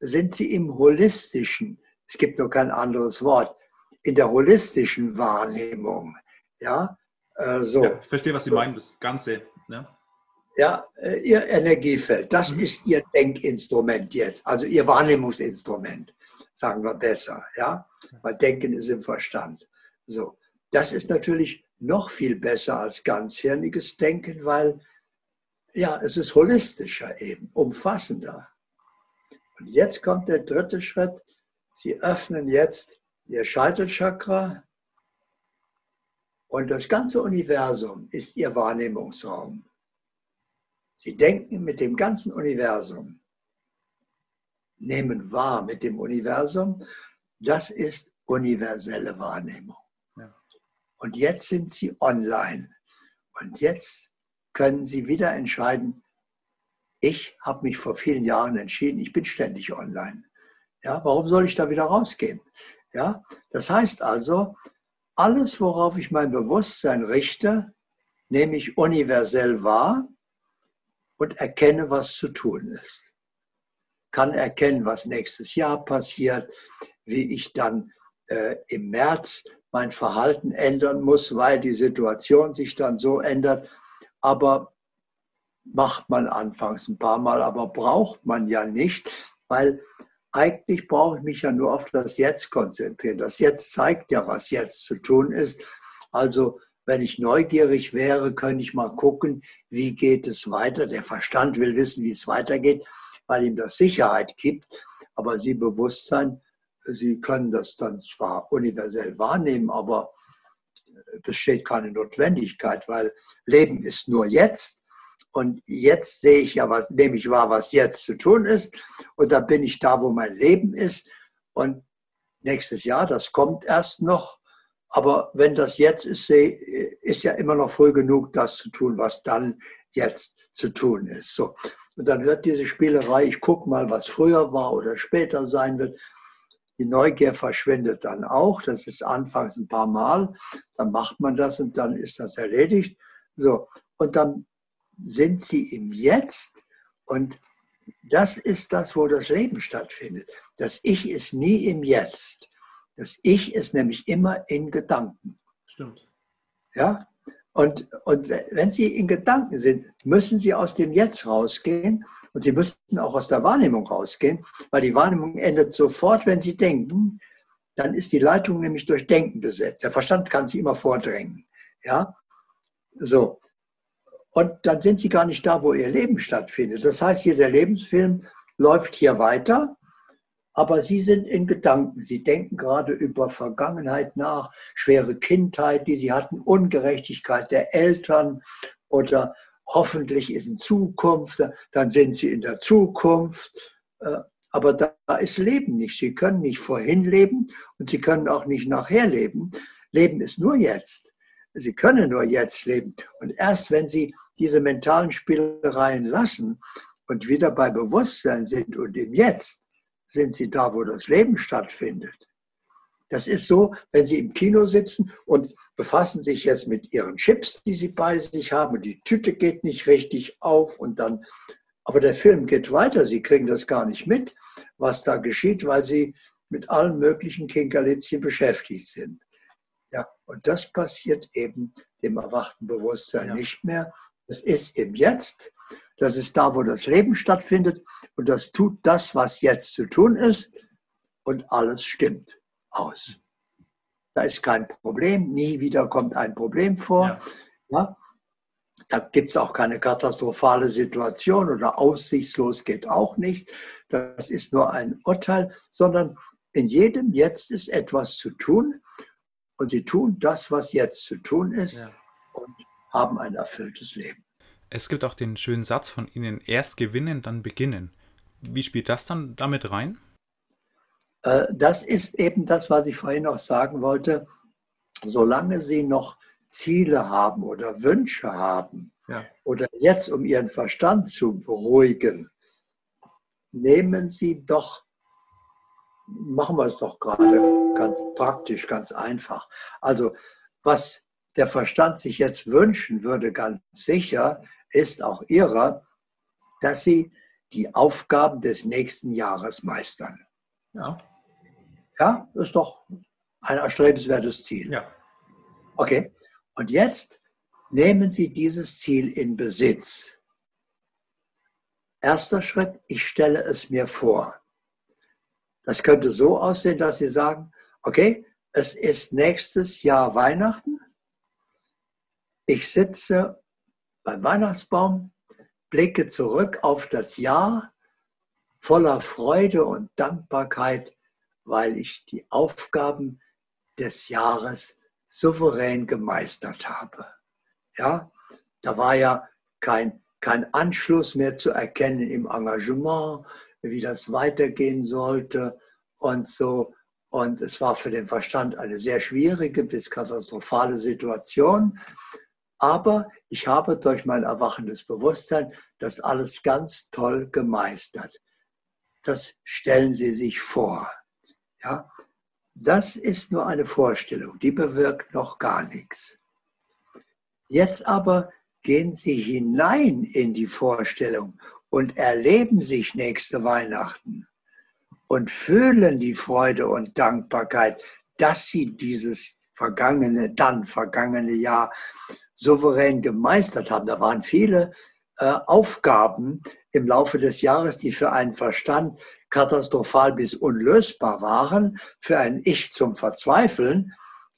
sind sie im holistischen, es gibt nur kein anderes Wort, in der holistischen Wahrnehmung. Ja, äh, so. Ja, ich verstehe, was Sie meinen, das Ganze. Ne? Ja, äh, Ihr Energiefeld, das mhm. ist Ihr Denkinstrument jetzt, also Ihr Wahrnehmungsinstrument, sagen wir besser. Ja, weil Denken ist im Verstand. So, das ist natürlich noch viel besser als ganzhirniges Denken, weil ja, es ist holistischer eben, umfassender. Und jetzt kommt der dritte Schritt. Sie öffnen jetzt Ihr Scheitelchakra Und das ganze Universum ist Ihr Wahrnehmungsraum. Sie denken mit dem ganzen Universum, nehmen wahr mit dem Universum. Das ist universelle Wahrnehmung. Ja. Und jetzt sind Sie online. Und jetzt können Sie wieder entscheiden, ich habe mich vor vielen Jahren entschieden, ich bin ständig online. Ja, warum soll ich da wieder rausgehen? Ja, das heißt also, alles, worauf ich mein Bewusstsein richte, nehme ich universell wahr und erkenne, was zu tun ist. Kann erkennen, was nächstes Jahr passiert, wie ich dann äh, im März mein Verhalten ändern muss, weil die Situation sich dann so ändert. Aber macht man anfangs ein paar Mal, aber braucht man ja nicht, weil eigentlich brauche ich mich ja nur auf das Jetzt konzentrieren. Das Jetzt zeigt ja, was jetzt zu tun ist. Also wenn ich neugierig wäre, könnte ich mal gucken, wie geht es weiter. Der Verstand will wissen, wie es weitergeht, weil ihm das Sicherheit gibt. Aber Sie Bewusstsein, Sie können das dann zwar universell wahrnehmen, aber besteht keine Notwendigkeit, weil Leben ist nur jetzt und jetzt sehe ich ja, was, nehme ich wahr, was jetzt zu tun ist. Und da bin ich da, wo mein Leben ist. Und nächstes Jahr, das kommt erst noch. Aber wenn das jetzt ist, ist ja immer noch früh genug, das zu tun, was dann jetzt zu tun ist. So. Und dann hört diese Spielerei, ich gucke mal, was früher war oder später sein wird. Die Neugier verschwindet dann auch. Das ist anfangs ein paar Mal. Dann macht man das und dann ist das erledigt. So. Und dann sind sie im Jetzt und das ist das, wo das Leben stattfindet. Das Ich ist nie im Jetzt. Das Ich ist nämlich immer in Gedanken. Stimmt. Ja? Und, und wenn Sie in Gedanken sind, müssen Sie aus dem Jetzt rausgehen und Sie müssen auch aus der Wahrnehmung rausgehen, weil die Wahrnehmung endet sofort, wenn Sie denken. Dann ist die Leitung nämlich durch Denken besetzt. Der Verstand kann sie immer vordrängen. Ja? So. Und dann sind sie gar nicht da, wo ihr Leben stattfindet. Das heißt, hier der Lebensfilm läuft hier weiter, aber sie sind in Gedanken. Sie denken gerade über Vergangenheit nach, schwere Kindheit, die sie hatten, Ungerechtigkeit der Eltern oder hoffentlich ist in Zukunft, dann sind sie in der Zukunft. Äh, aber da ist Leben nicht. Sie können nicht vorhin leben und sie können auch nicht nachher leben. Leben ist nur jetzt. Sie können nur jetzt leben. Und erst wenn Sie diese mentalen Spielereien lassen und wieder bei Bewusstsein sind und im Jetzt, sind Sie da, wo das Leben stattfindet. Das ist so, wenn Sie im Kino sitzen und befassen sich jetzt mit Ihren Chips, die Sie bei sich haben, und die Tüte geht nicht richtig auf und dann, aber der Film geht weiter. Sie kriegen das gar nicht mit, was da geschieht, weil Sie mit allen möglichen Kinkerlitzchen beschäftigt sind. Ja, und das passiert eben dem erwachten Bewusstsein ja. nicht mehr. Das ist im Jetzt. Das ist da, wo das Leben stattfindet. Und das tut das, was jetzt zu tun ist. Und alles stimmt aus. Da ist kein Problem. Nie wieder kommt ein Problem vor. Ja. ja? Da gibt es auch keine katastrophale Situation oder aussichtslos geht auch nicht. Das ist nur ein Urteil, sondern in jedem Jetzt ist etwas zu tun und sie tun das, was jetzt zu tun ist ja. und haben ein erfülltes Leben. Es gibt auch den schönen Satz von Ihnen, erst gewinnen, dann beginnen. Wie spielt das dann damit rein? Äh, das ist eben das, was ich vorhin noch sagen wollte. Solange Sie noch Ziele haben oder Wünsche haben ja. oder jetzt, um Ihren Verstand zu beruhigen, nehmen Sie doch machen wir es doch gerade ganz praktisch, ganz einfach. Also was der Verstand sich jetzt wünschen würde, ganz sicher, ist auch ihrer, dass sie die Aufgaben des nächsten Jahres meistern. Ja. Ja, das ist doch ein erstrebenswertes Ziel. Ja. Okay. Und jetzt nehmen Sie dieses Ziel in Besitz. Erster Schritt, ich stelle es mir vor. Das könnte so aussehen, dass Sie sagen, okay, es ist nächstes Jahr Weihnachten. Ich sitze beim Weihnachtsbaum, blicke zurück auf das Jahr voller Freude und Dankbarkeit, weil ich die Aufgaben des Jahres souverän gemeistert habe. Ja, da war ja kein, kein Anschluss mehr zu erkennen im Engagement, wie das weitergehen sollte und so. Und es war für den Verstand eine sehr schwierige bis katastrophale Situation. Aber ich habe durch mein erwachendes Bewusstsein das alles ganz toll gemeistert. Das stellen Sie sich vor. Ja, das ist nur eine Vorstellung, die bewirkt noch gar nichts. Jetzt aber gehen Sie hinein in die Vorstellung und erleben sich nächste Weihnachten und fühlen die Freude und Dankbarkeit, dass Sie dieses vergangene, dann vergangene Jahr souverän gemeistert haben. Da waren viele äh, Aufgaben im Laufe des Jahres, die für einen Verstand katastrophal bis unlösbar waren, für ein Ich zum Verzweifeln,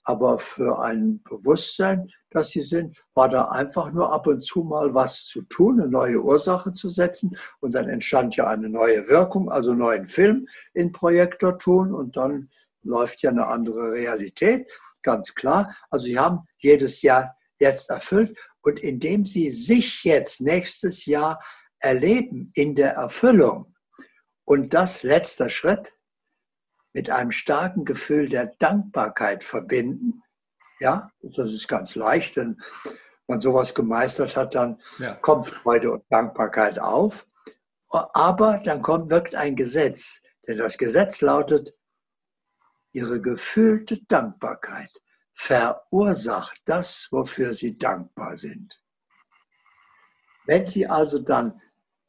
aber für ein Bewusstsein, dass sie sind, war da einfach nur ab und zu mal was zu tun, eine neue Ursache zu setzen und dann entstand ja eine neue Wirkung, also einen neuen Film in Projektor tun und dann läuft ja eine andere Realität, ganz klar. Also sie haben jedes Jahr jetzt erfüllt. Und indem sie sich jetzt nächstes Jahr erleben in der Erfüllung und das letzter Schritt mit einem starken Gefühl der Dankbarkeit verbinden, ja, das ist ganz leicht, wenn man sowas gemeistert hat, dann ja. kommt Freude und Dankbarkeit auf. Aber dann kommt, wirkt ein Gesetz, denn das Gesetz lautet, ihre gefühlte Dankbarkeit verursacht das, wofür sie dankbar sind. Wenn Sie also dann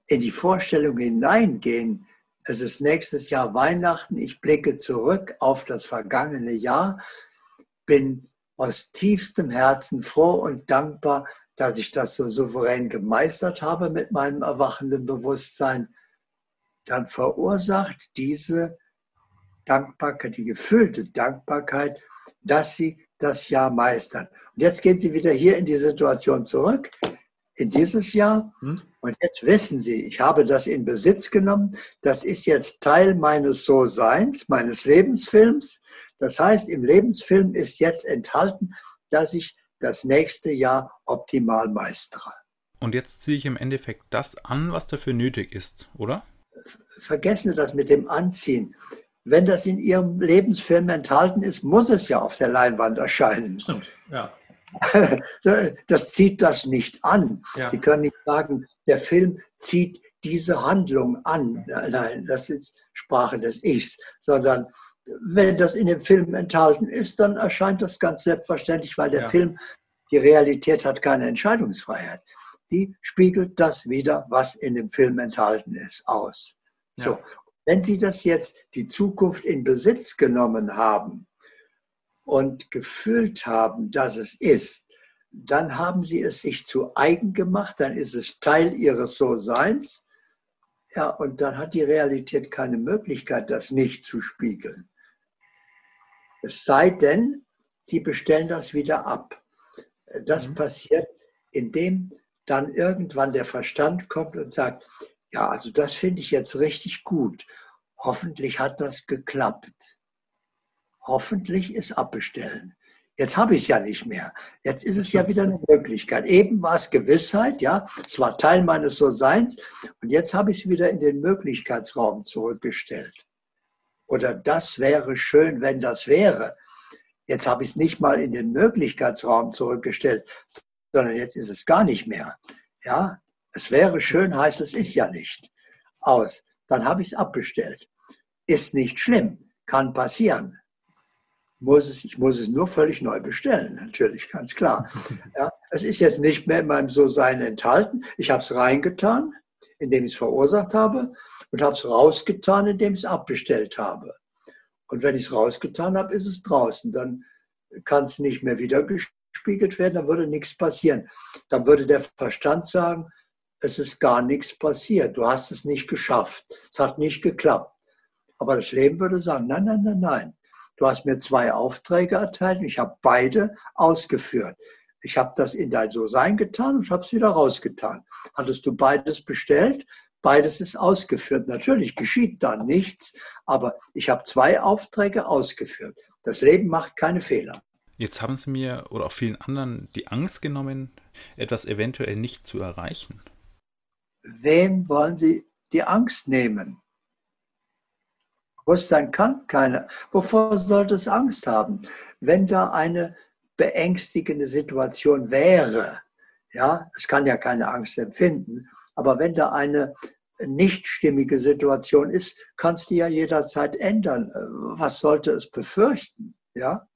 in die Vorstellung hineingehen, es ist nächstes Jahr Weihnachten, ich blicke zurück auf das vergangene Jahr, bin aus tiefstem Herzen froh und dankbar, dass ich das so souverän gemeistert habe mit meinem erwachenden Bewusstsein, dann verursacht diese Dankbarkeit, die gefühlte Dankbarkeit, dass sie das Jahr meistern. Und jetzt gehen Sie wieder hier in die Situation zurück, in dieses Jahr. Hm? Und jetzt wissen Sie, ich habe das in Besitz genommen. Das ist jetzt Teil meines So-Seins, meines Lebensfilms. Das heißt, im Lebensfilm ist jetzt enthalten, dass ich das nächste Jahr optimal meistere. Und jetzt ziehe ich im Endeffekt das an, was dafür nötig ist, oder? Vergessen Sie das mit dem Anziehen wenn das in Ihrem Lebensfilm enthalten ist, muss es ja auf der Leinwand erscheinen. Stimmt, ja. [LAUGHS] Das zieht das nicht an. Ja. Sie können nicht sagen, der Film zieht diese Handlung an. Nein, das ist Sprache des Ichs, sondern wenn das in dem Film enthalten ist, dann erscheint das ganz selbstverständlich, weil der ja. Film, die Realität hat keine Entscheidungsfreiheit. Die spiegelt das wieder, was in dem Film enthalten ist, aus. So. Ja. Wenn Sie das jetzt, die Zukunft in Besitz genommen haben und gefühlt haben, dass es ist, dann haben Sie es sich zu eigen gemacht, dann ist es Teil Ihres So-Seins. Ja, und dann hat die Realität keine Möglichkeit, das nicht zu spiegeln. Es sei denn, Sie bestellen das wieder ab. Das mhm. passiert, indem dann irgendwann der Verstand kommt und sagt, ja, also das finde ich jetzt richtig gut. Hoffentlich hat das geklappt. Hoffentlich ist abbestellen. Jetzt habe ich es ja nicht mehr. Jetzt ist es ja wieder eine Möglichkeit. Eben war es Gewissheit, ja, es war Teil meines So-Seins und jetzt habe ich es wieder in den Möglichkeitsraum zurückgestellt. Oder das wäre schön, wenn das wäre. Jetzt habe ich es nicht mal in den Möglichkeitsraum zurückgestellt, sondern jetzt ist es gar nicht mehr. Ja, es wäre schön, heißt es ist ja nicht. Aus. Dann habe ich es abbestellt. Ist nicht schlimm, kann passieren. Muss es, ich muss es nur völlig neu bestellen, natürlich, ganz klar. [LAUGHS] Ja, es ist jetzt nicht mehr in meinem So-Sein enthalten. Ich habe es reingetan, indem ich es verursacht habe, und habe es rausgetan, indem ich es abbestellt habe. Und wenn ich es rausgetan habe, ist es draußen. Dann kann es nicht mehr wieder gespiegelt werden, dann würde nichts passieren. Dann würde der Verstand sagen, es ist gar nichts passiert. Du hast es nicht geschafft. Es hat nicht geklappt. Aber das Leben würde sagen, nein, nein, nein, nein. Du hast mir zwei Aufträge erteilt und ich habe beide ausgeführt. Ich habe das in dein So-Sein getan und habe es wieder rausgetan. Hattest du beides bestellt? Beides ist ausgeführt. Natürlich geschieht dann nichts, aber ich habe zwei Aufträge ausgeführt. Das Leben macht keine Fehler. Jetzt haben Sie mir oder auch vielen anderen die Angst genommen, etwas eventuell nicht zu erreichen. Wem wollen Sie die Angst nehmen? Bewusstsein kann keine. Wovor sollte es Angst haben? Wenn da eine beängstigende Situation wäre, ja, es kann ja keine Angst empfinden, aber wenn da eine nicht stimmige Situation ist, kannst du ja jederzeit ändern. Was sollte es befürchten? Ja?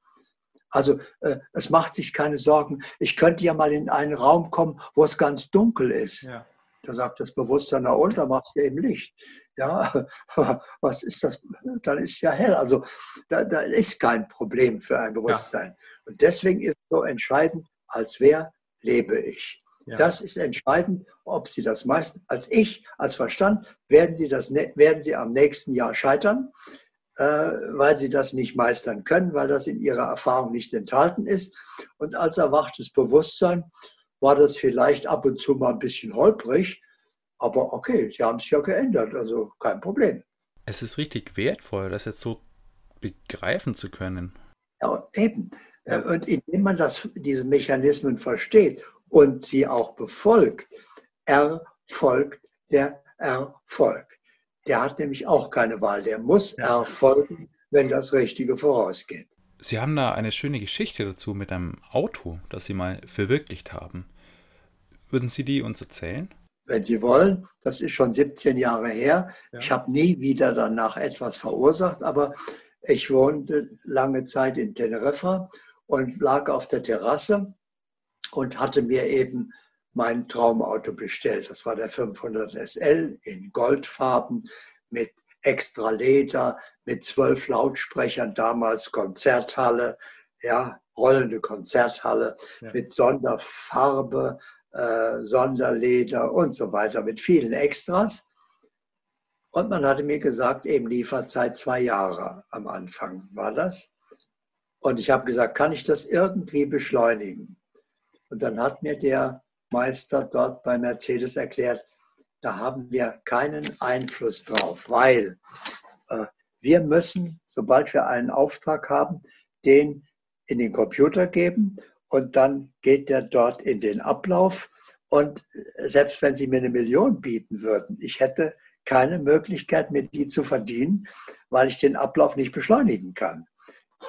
Also äh, es macht sich keine Sorgen. Ich könnte ja mal in einen Raum kommen, wo es ganz dunkel ist. Ja. Da sagt das Bewusstsein, na und, da machst du eben Licht. Ja, [LAUGHS] was ist das? Dann ist ja hell. Also da, da ist kein Problem für ein Bewusstsein. Ja. Und deswegen ist so entscheidend, als wer lebe ich. Ja. Das ist entscheidend, ob Sie das meisten, als ich, als Verstand, werden Sie, das, ne, werden Sie am nächsten Jahr scheitern, äh, weil Sie das nicht meistern können, weil das in Ihrer Erfahrung nicht enthalten ist. Und als erwachtes Bewusstsein war das vielleicht ab und zu mal ein bisschen holprig, aber okay, Sie haben es ja geändert, also kein Problem. Es ist richtig wertvoll, das jetzt so begreifen zu können. Ja, eben. Und indem man das, diese Mechanismen versteht und sie auch befolgt, erfolgt der Erfolg. Der hat nämlich auch keine Wahl, der muss erfolgen, wenn das Richtige vorausgeht. Sie haben da eine schöne Geschichte dazu mit einem Auto, das Sie mal verwirklicht haben. Würden Sie die uns erzählen? Wenn Sie wollen, das ist schon 17 Jahre her. Ja. Ich habe nie wieder danach etwas verursacht, aber ich wohnte lange Zeit in Teneriffa und lag auf der Terrasse und hatte mir eben mein Traumauto bestellt. Das war der 500 SL in Goldfarben mit extra Leder, mit zwölf Lautsprechern, damals Konzerthalle, ja, rollende Konzerthalle, ja. mit Sonderfarbe, äh, Sonderleder und so weiter, mit vielen Extras. Und man hatte mir gesagt, eben Lieferzeit zwei Jahre am Anfang war das. Und ich habe gesagt, kann ich das irgendwie beschleunigen? Und dann hat mir der Meister dort bei Mercedes erklärt, da haben wir keinen Einfluss drauf, weil äh, wir müssen, sobald wir einen Auftrag haben, den in den Computer geben und dann geht der dort in den Ablauf. Und selbst wenn Sie mir eine Million bieten würden, ich hätte keine Möglichkeit, mir die zu verdienen, weil ich den Ablauf nicht beschleunigen kann.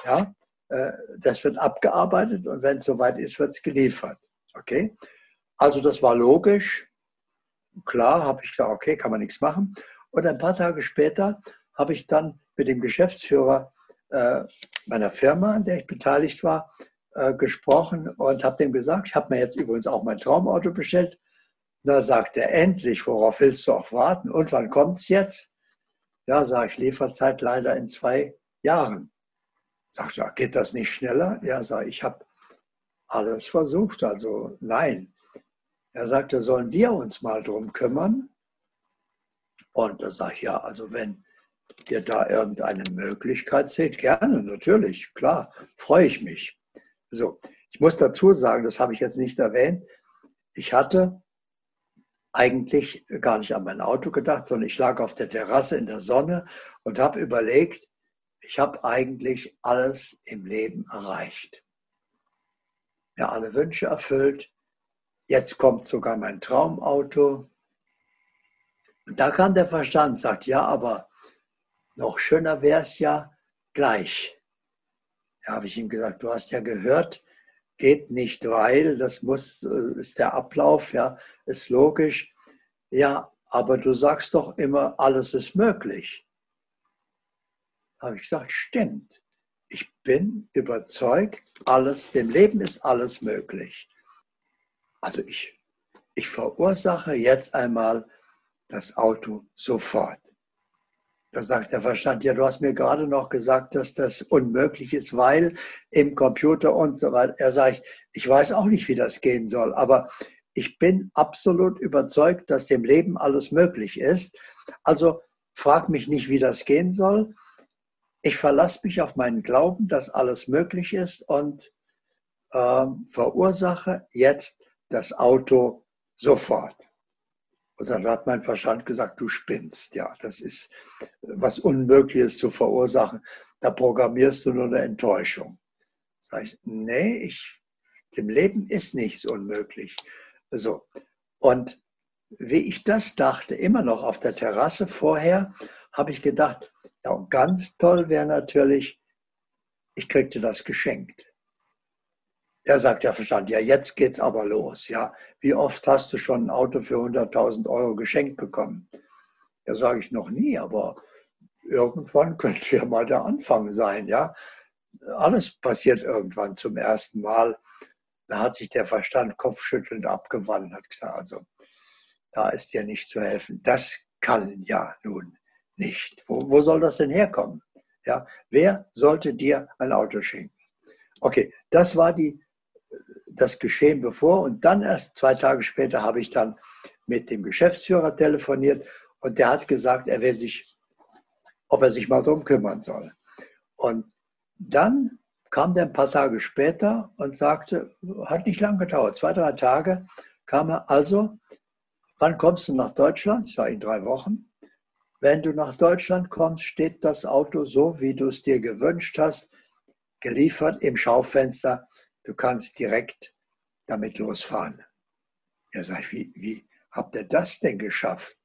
Ja? Äh, das wird abgearbeitet und wenn es soweit ist, wird es geliefert. Okay? Also das war logisch. Klar, habe ich gesagt, okay, kann man nichts machen. Und ein paar Tage später habe ich dann mit dem Geschäftsführer äh, meiner Firma, an der ich beteiligt war, äh, gesprochen und habe dem gesagt, ich habe mir jetzt übrigens auch mein Traumauto bestellt. Da sagt er, endlich, worauf willst du auch warten? Und wann kommt es jetzt? Ja, sage ich, Lieferzeit leider in zwei Jahren. Sagt er, geht das nicht schneller? Ja, sag ich, habe alles versucht, also nein. Er sagte, sollen wir uns mal drum kümmern? Und da sage ich, ja, also wenn ihr da irgendeine Möglichkeit seht, gerne, natürlich, klar, freue ich mich. So, ich muss dazu sagen, das habe ich jetzt nicht erwähnt, ich hatte eigentlich gar nicht an mein Auto gedacht, sondern ich lag auf der Terrasse in der Sonne und habe überlegt, ich habe eigentlich alles im Leben erreicht. Mir alle Wünsche erfüllt. Jetzt kommt sogar mein Traumauto. Und da kam der Verstand, sagt, ja, aber noch schöner wäre es ja gleich. Da habe ich ihm gesagt, du hast ja gehört, geht nicht, weil das muss, äh, ist der Ablauf, ja, ist logisch. Ja, aber du sagst doch immer, alles ist möglich habe ich gesagt, stimmt. Ich bin überzeugt, alles, dem Leben ist alles möglich. Also ich, ich verursache jetzt einmal das Auto sofort. Da sagt der Verstand, ja, du hast mir gerade noch gesagt, dass das unmöglich ist, weil im Computer und so weiter. Er sagt, ich weiß auch nicht, wie das gehen soll, aber ich bin absolut überzeugt, dass dem Leben alles möglich ist. Also frag mich nicht, wie das gehen soll ich verlasse mich auf meinen Glauben, dass alles möglich ist und äh, verursache jetzt das Auto sofort. Und dann hat mein Verstand gesagt, du spinnst. Ja, das ist was Unmögliches zu verursachen. Da programmierst du nur eine Enttäuschung. Sag ich, nee, ich, dem Leben ist nichts unmöglich. So. Und wie ich das dachte, immer noch auf der Terrasse vorher, habe ich gedacht, ja, und ganz toll wäre natürlich, ich kriegte das geschenkt. Er sagt ja Verstand, ja, jetzt geht's aber los. Ja, wie oft hast du schon ein Auto für 100.000 Euro geschenkt bekommen? Ja, sage ich noch nie, aber irgendwann könnte ja mal der Anfang sein. Ja, alles passiert irgendwann zum ersten Mal. Da hat sich der Verstand kopfschüttelnd abgewandt, hat gesagt, also da ist dir nicht zu helfen. Das kann ja nun nicht. Wo, wo soll das denn herkommen? Ja, wer sollte dir ein Auto schenken? Okay, das war die, das Geschehen bevor und dann erst zwei Tage später habe ich dann mit dem Geschäftsführer telefoniert und der hat gesagt, er will sich, ob er sich mal darum kümmern soll. Und dann kam der ein paar Tage später und sagte, hat nicht lange gedauert, zwei, drei Tage kam er, also, wann kommst du nach Deutschland? Ich sage, in drei Wochen. Wenn du nach Deutschland kommst, steht das Auto so, wie du es dir gewünscht hast, geliefert im Schaufenster. Du kannst direkt damit losfahren. Er sagt, wie, wie habt ihr das denn geschafft?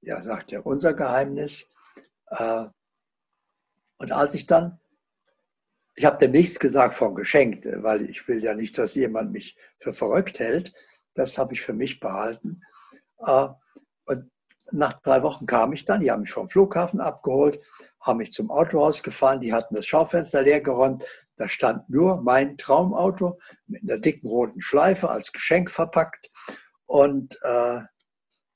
Ja, sagt er, unser Geheimnis. Äh, und als ich dann, ich habe dem nichts gesagt von geschenkt, weil ich will ja nicht, dass jemand mich für verrückt hält. Das habe ich für mich behalten. Äh, und nach drei Wochen kam ich dann, die haben mich vom Flughafen abgeholt, haben mich zum Autohaus gefahren, die hatten das Schaufenster leer geräumt. Da stand nur mein Traumauto mit einer dicken roten Schleife als Geschenk verpackt. Und äh,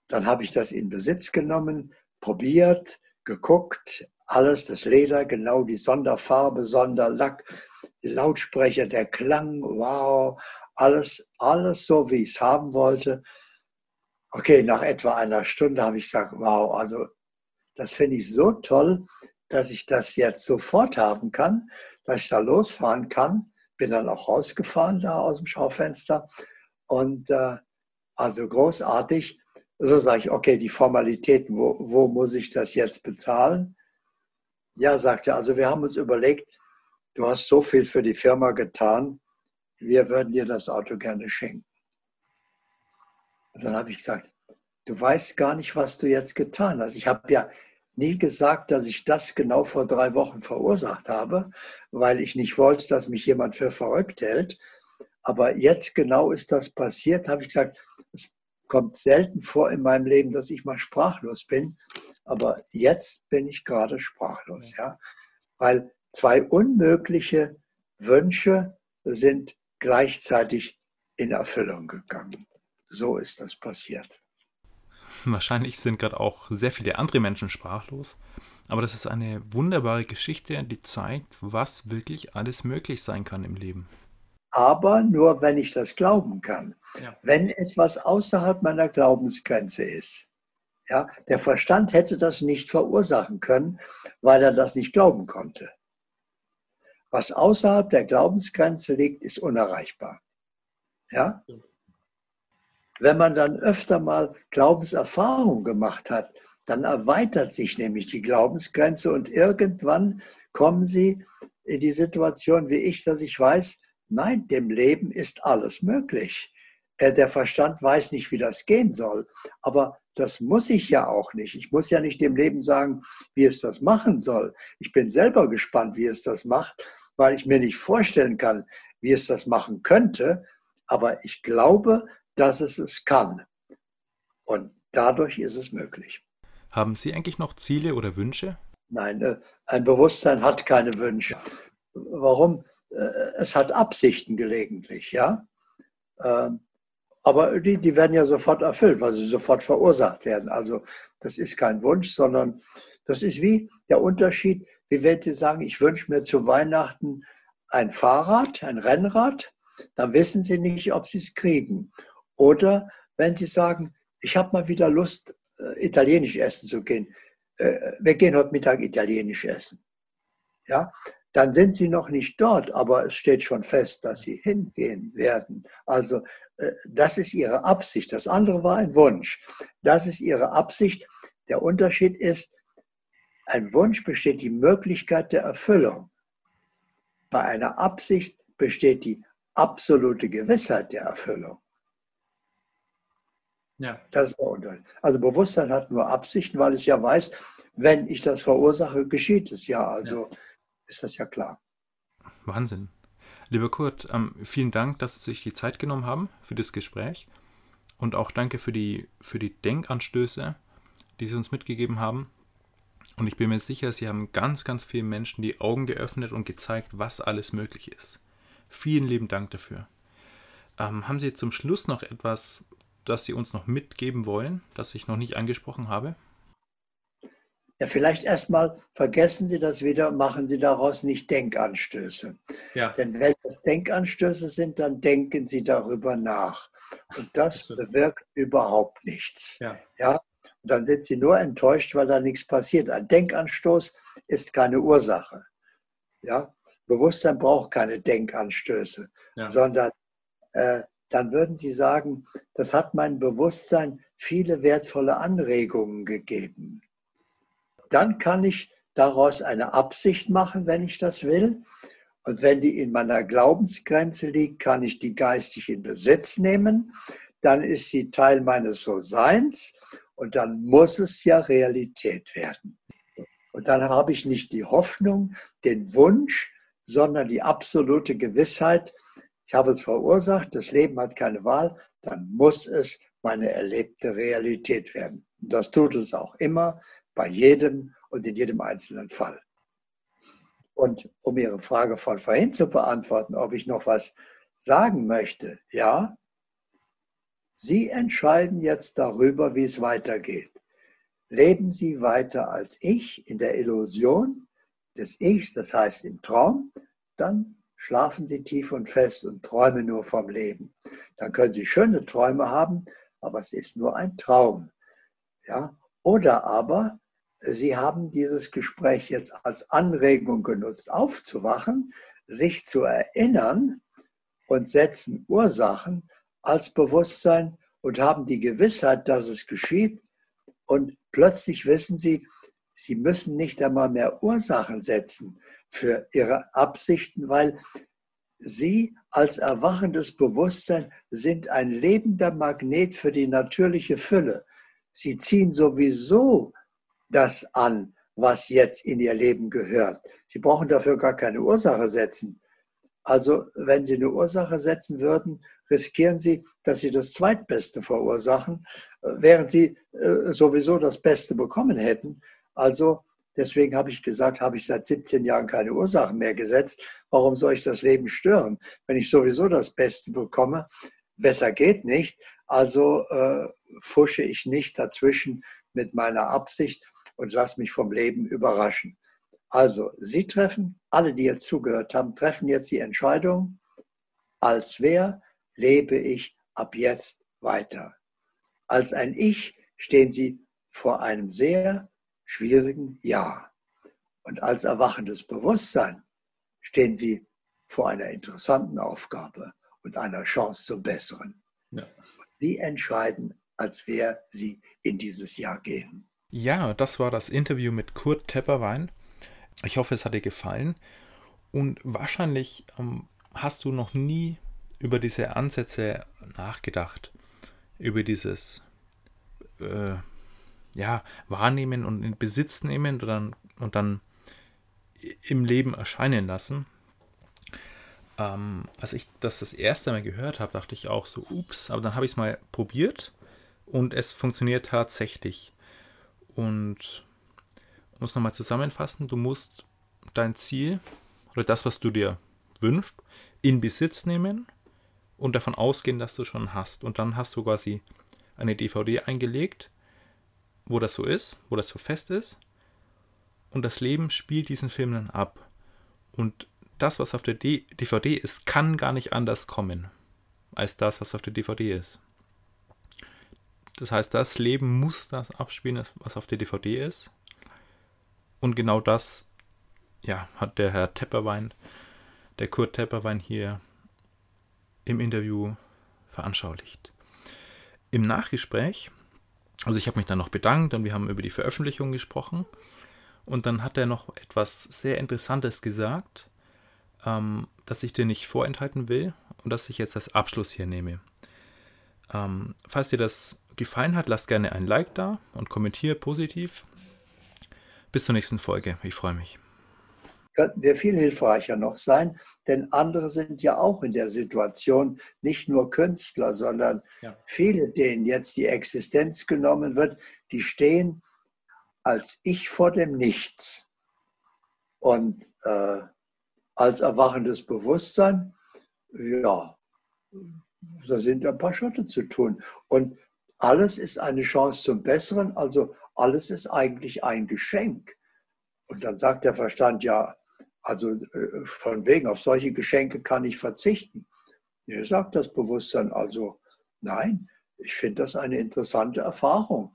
dann habe ich das in Besitz genommen, probiert, geguckt, alles, das Leder, genau die Sonderfarbe, Sonderlack, die Lautsprecher, der Klang, wow, alles, alles so, wie ich es haben wollte. Okay, nach etwa einer Stunde habe ich gesagt, wow, also das finde ich so toll, dass ich das jetzt sofort haben kann, dass ich da losfahren kann. Bin dann auch rausgefahren da aus dem Schaufenster und äh, also großartig. So sage ich, okay, die Formalitäten, wo, wo muss ich das jetzt bezahlen? Ja, sagte er, also wir haben uns überlegt, du hast so viel für die Firma getan, wir würden dir das Auto gerne schenken. Und dann habe ich gesagt, du weißt gar nicht, was du jetzt getan hast. Ich habe ja nie gesagt, dass ich das genau vor drei Wochen verursacht habe, weil ich nicht wollte, dass mich jemand für verrückt hält. Aber jetzt genau ist das passiert, habe ich gesagt, es kommt selten vor in meinem Leben, dass ich mal sprachlos bin. Aber jetzt bin ich gerade sprachlos, ja. Weil zwei unmögliche Wünsche sind gleichzeitig in Erfüllung gegangen so ist das passiert. [LAUGHS] Wahrscheinlich sind gerade auch sehr viele andere Menschen sprachlos. Aber das ist eine wunderbare Geschichte, die zeigt, was wirklich alles möglich sein kann im Leben. Aber nur, wenn ich das glauben kann. Ja. Wenn etwas außerhalb meiner Glaubensgrenze ist. Ja, der Verstand hätte das nicht verursachen können, weil er das nicht glauben konnte. Was außerhalb der Glaubensgrenze liegt, ist unerreichbar. Ja? Wenn man dann öfter mal Glaubenserfahrung gemacht hat, dann erweitert sich nämlich die Glaubensgrenze und irgendwann kommen Sie in die Situation wie ich, dass ich weiß, nein, dem Leben ist alles möglich. Äh, der Verstand weiß nicht, wie das gehen soll. Aber das muss ich ja auch nicht. Ich muss ja nicht dem Leben sagen, wie es das machen soll. Ich bin selber gespannt, wie es das macht, weil ich mir nicht vorstellen kann, wie es das machen könnte. Aber ich glaube, dass es es kann. Und dadurch ist es möglich. Haben Sie eigentlich noch Ziele oder Wünsche? Nein, äh, ein Bewusstsein hat keine Wünsche. Warum? Äh, es hat Absichten gelegentlich, ja. Ähm, aber die, die werden ja sofort erfüllt, weil sie sofort verursacht werden. Also das ist kein Wunsch, sondern das ist wie der Unterschied, wie wenn Sie sagen, ich wünsche mir zu Weihnachten ein Fahrrad, ein Rennrad, dann wissen Sie nicht, ob Sie es kriegen. Oder wenn Sie sagen, ich habe mal wieder Lust, äh, italienisch essen zu gehen. Äh, wir gehen heute Mittag italienisch essen. Ja, dann sind Sie noch nicht dort, aber es steht schon fest, dass Sie hingehen werden. Also äh, das ist Ihre Absicht. Das andere war ein Wunsch. Das ist Ihre Absicht. Der Unterschied ist, ein Wunsch besteht die Möglichkeit der Erfüllung. Bei einer Absicht besteht die absolute Gewissheit der Erfüllung. Ja. Das ist der Unterschied. Also Bewusstsein hat nur Absichten, weil es ja weiß, wenn ich das verursache, geschieht es ja. Also ja. ist das ja klar. Wahnsinn. Lieber Kurt, ähm, vielen Dank, dass Sie sich die Zeit genommen haben für das Gespräch. Und auch danke für die, für die Denkanstöße, die Sie uns mitgegeben haben. Und ich bin mir sicher, Sie haben ganz, ganz vielen Menschen die Augen geöffnet und gezeigt, was alles möglich ist. Vielen lieben Dank dafür. Ähm, haben Sie zum Schluss noch etwas, das Sie uns noch mitgeben wollen, das ich noch nicht angesprochen habe? Ja, vielleicht erstmal vergessen Sie das wieder, machen Sie daraus nicht Denkanstöße. Ja. Denn wenn das Denkanstöße sind, dann denken Sie darüber nach. Und das bewirkt überhaupt nichts. Ja. ja. Und dann sind Sie nur enttäuscht, weil da nichts passiert. Ein Denkanstoß ist keine Ursache. Ja. Bewusstsein braucht keine Denkanstöße, ja. sondern äh, dann würden Sie sagen, das hat mein Bewusstsein viele wertvolle Anregungen gegeben dann kann ich daraus eine Absicht machen, wenn ich das will. Und wenn die in meiner Glaubensgrenze liegt, kann ich die geistig in Besitz nehmen. Dann ist sie Teil meines So-Seins und dann muss es ja Realität werden. Und dann habe ich nicht die Hoffnung, den Wunsch, sondern die absolute Gewissheit, ich habe es verursacht, das Leben hat keine Wahl, dann muss es meine erlebte Realität werden. Und das tut es auch immer, bei jedem und in jedem einzelnen Fall. Und um Ihre Frage von vorhin zu beantworten, ob ich noch was sagen möchte, ja, Sie entscheiden jetzt darüber, wie es weitergeht. Leben Sie weiter als ich in der Illusion des Ichs, das heißt im Traum, dann schlafen Sie tief und fest und träumen nur vom Leben. Dann können Sie schöne Träume haben, aber es ist nur ein Traum. Ja? Oder aber Sie haben dieses Gespräch jetzt als Anregung genutzt, aufzuwachen, sich zu erinnern und setzen Ursachen als Bewusstsein und haben die Gewissheit, dass es geschieht. Und plötzlich wissen Sie, Sie müssen nicht einmal mehr Ursachen setzen für Ihre Absichten, weil Sie als erwachendes Bewusstsein sind ein lebender Magnet für die natürliche Fülle. Sie ziehen sowieso das an, was jetzt in ihr Leben gehört. Sie brauchen dafür gar keine Ursache setzen. Also wenn Sie eine Ursache setzen würden, riskieren Sie, dass Sie das Zweitbeste verursachen, während Sie äh, sowieso das Beste bekommen hätten. Also deswegen habe ich gesagt, habe ich seit 17 Jahren keine Ursachen mehr gesetzt. Warum soll ich das Leben stören, wenn ich sowieso das Beste bekomme? Besser geht nicht. Also äh, fusche ich nicht dazwischen mit meiner Absicht und lass mich vom Leben überraschen. Also, Sie treffen, alle, die jetzt zugehört haben, treffen jetzt die Entscheidung, als wer lebe ich ab jetzt weiter. Als ein Ich stehen Sie vor einem sehr schwierigen Ja. Und als erwachendes Bewusstsein stehen Sie vor einer interessanten Aufgabe und einer Chance zum Besseren. Ja. Sie entscheiden, als wer Sie in dieses Jahr gehen. Ja, das war das Interview mit Kurt Tepperwein. Ich hoffe, es hat dir gefallen. Und wahrscheinlich ähm, hast du noch nie über diese Ansätze nachgedacht. Über dieses äh, ja, Wahrnehmen und in Besitz nehmen und dann, und dann im Leben erscheinen lassen. Ähm, als ich das das erste Mal gehört habe, dachte ich auch so, ups, aber dann habe ich es mal probiert und es funktioniert tatsächlich. Und um es nochmal zusammenfassen, du musst dein Ziel oder das, was du dir wünschst, in Besitz nehmen und davon ausgehen, dass du schon hast. Und dann hast du quasi eine DVD eingelegt, wo das so ist, wo das so fest ist. Und das Leben spielt diesen Film dann ab. Und das, was auf der DVD ist, kann gar nicht anders kommen als das, was auf der DVD ist. Das heißt, das Leben muss das abspielen, was auf der DVD ist. Und genau das ja, hat der Herr Tepperwein, der Kurt Tepperwein hier im Interview veranschaulicht. Im Nachgespräch, also ich habe mich dann noch bedankt und wir haben über die Veröffentlichung gesprochen. Und dann hat er noch etwas sehr Interessantes gesagt, ähm, das ich dir nicht vorenthalten will und das ich jetzt als Abschluss hier nehme. Ähm, falls dir das gefallen hat, lass gerne ein Like da und kommentiere positiv. Bis zur nächsten Folge. Ich freue mich. Könnten wir viel hilfreicher noch sein, denn andere sind ja auch in der Situation, nicht nur Künstler, sondern ja. viele, denen jetzt die Existenz genommen wird, die stehen als Ich vor dem Nichts. Und äh, als erwachendes Bewusstsein, ja, da sind ein paar Schritte zu tun. Und alles ist eine Chance zum Besseren, also alles ist eigentlich ein Geschenk. Und dann sagt der Verstand, ja, also äh, von wegen, auf solche Geschenke kann ich verzichten. Er sagt das Bewusstsein also, nein, ich finde das eine interessante Erfahrung.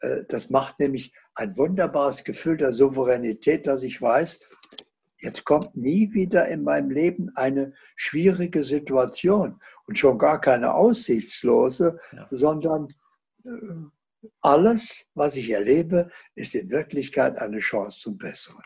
Äh, das macht nämlich ein wunderbares Gefühl der Souveränität, dass ich weiß, jetzt kommt nie wieder in meinem Leben eine schwierige Situation und schon gar keine aussichtslose, ja. sondern äh, alles, was ich erlebe, ist in Wirklichkeit eine Chance zum Besseren.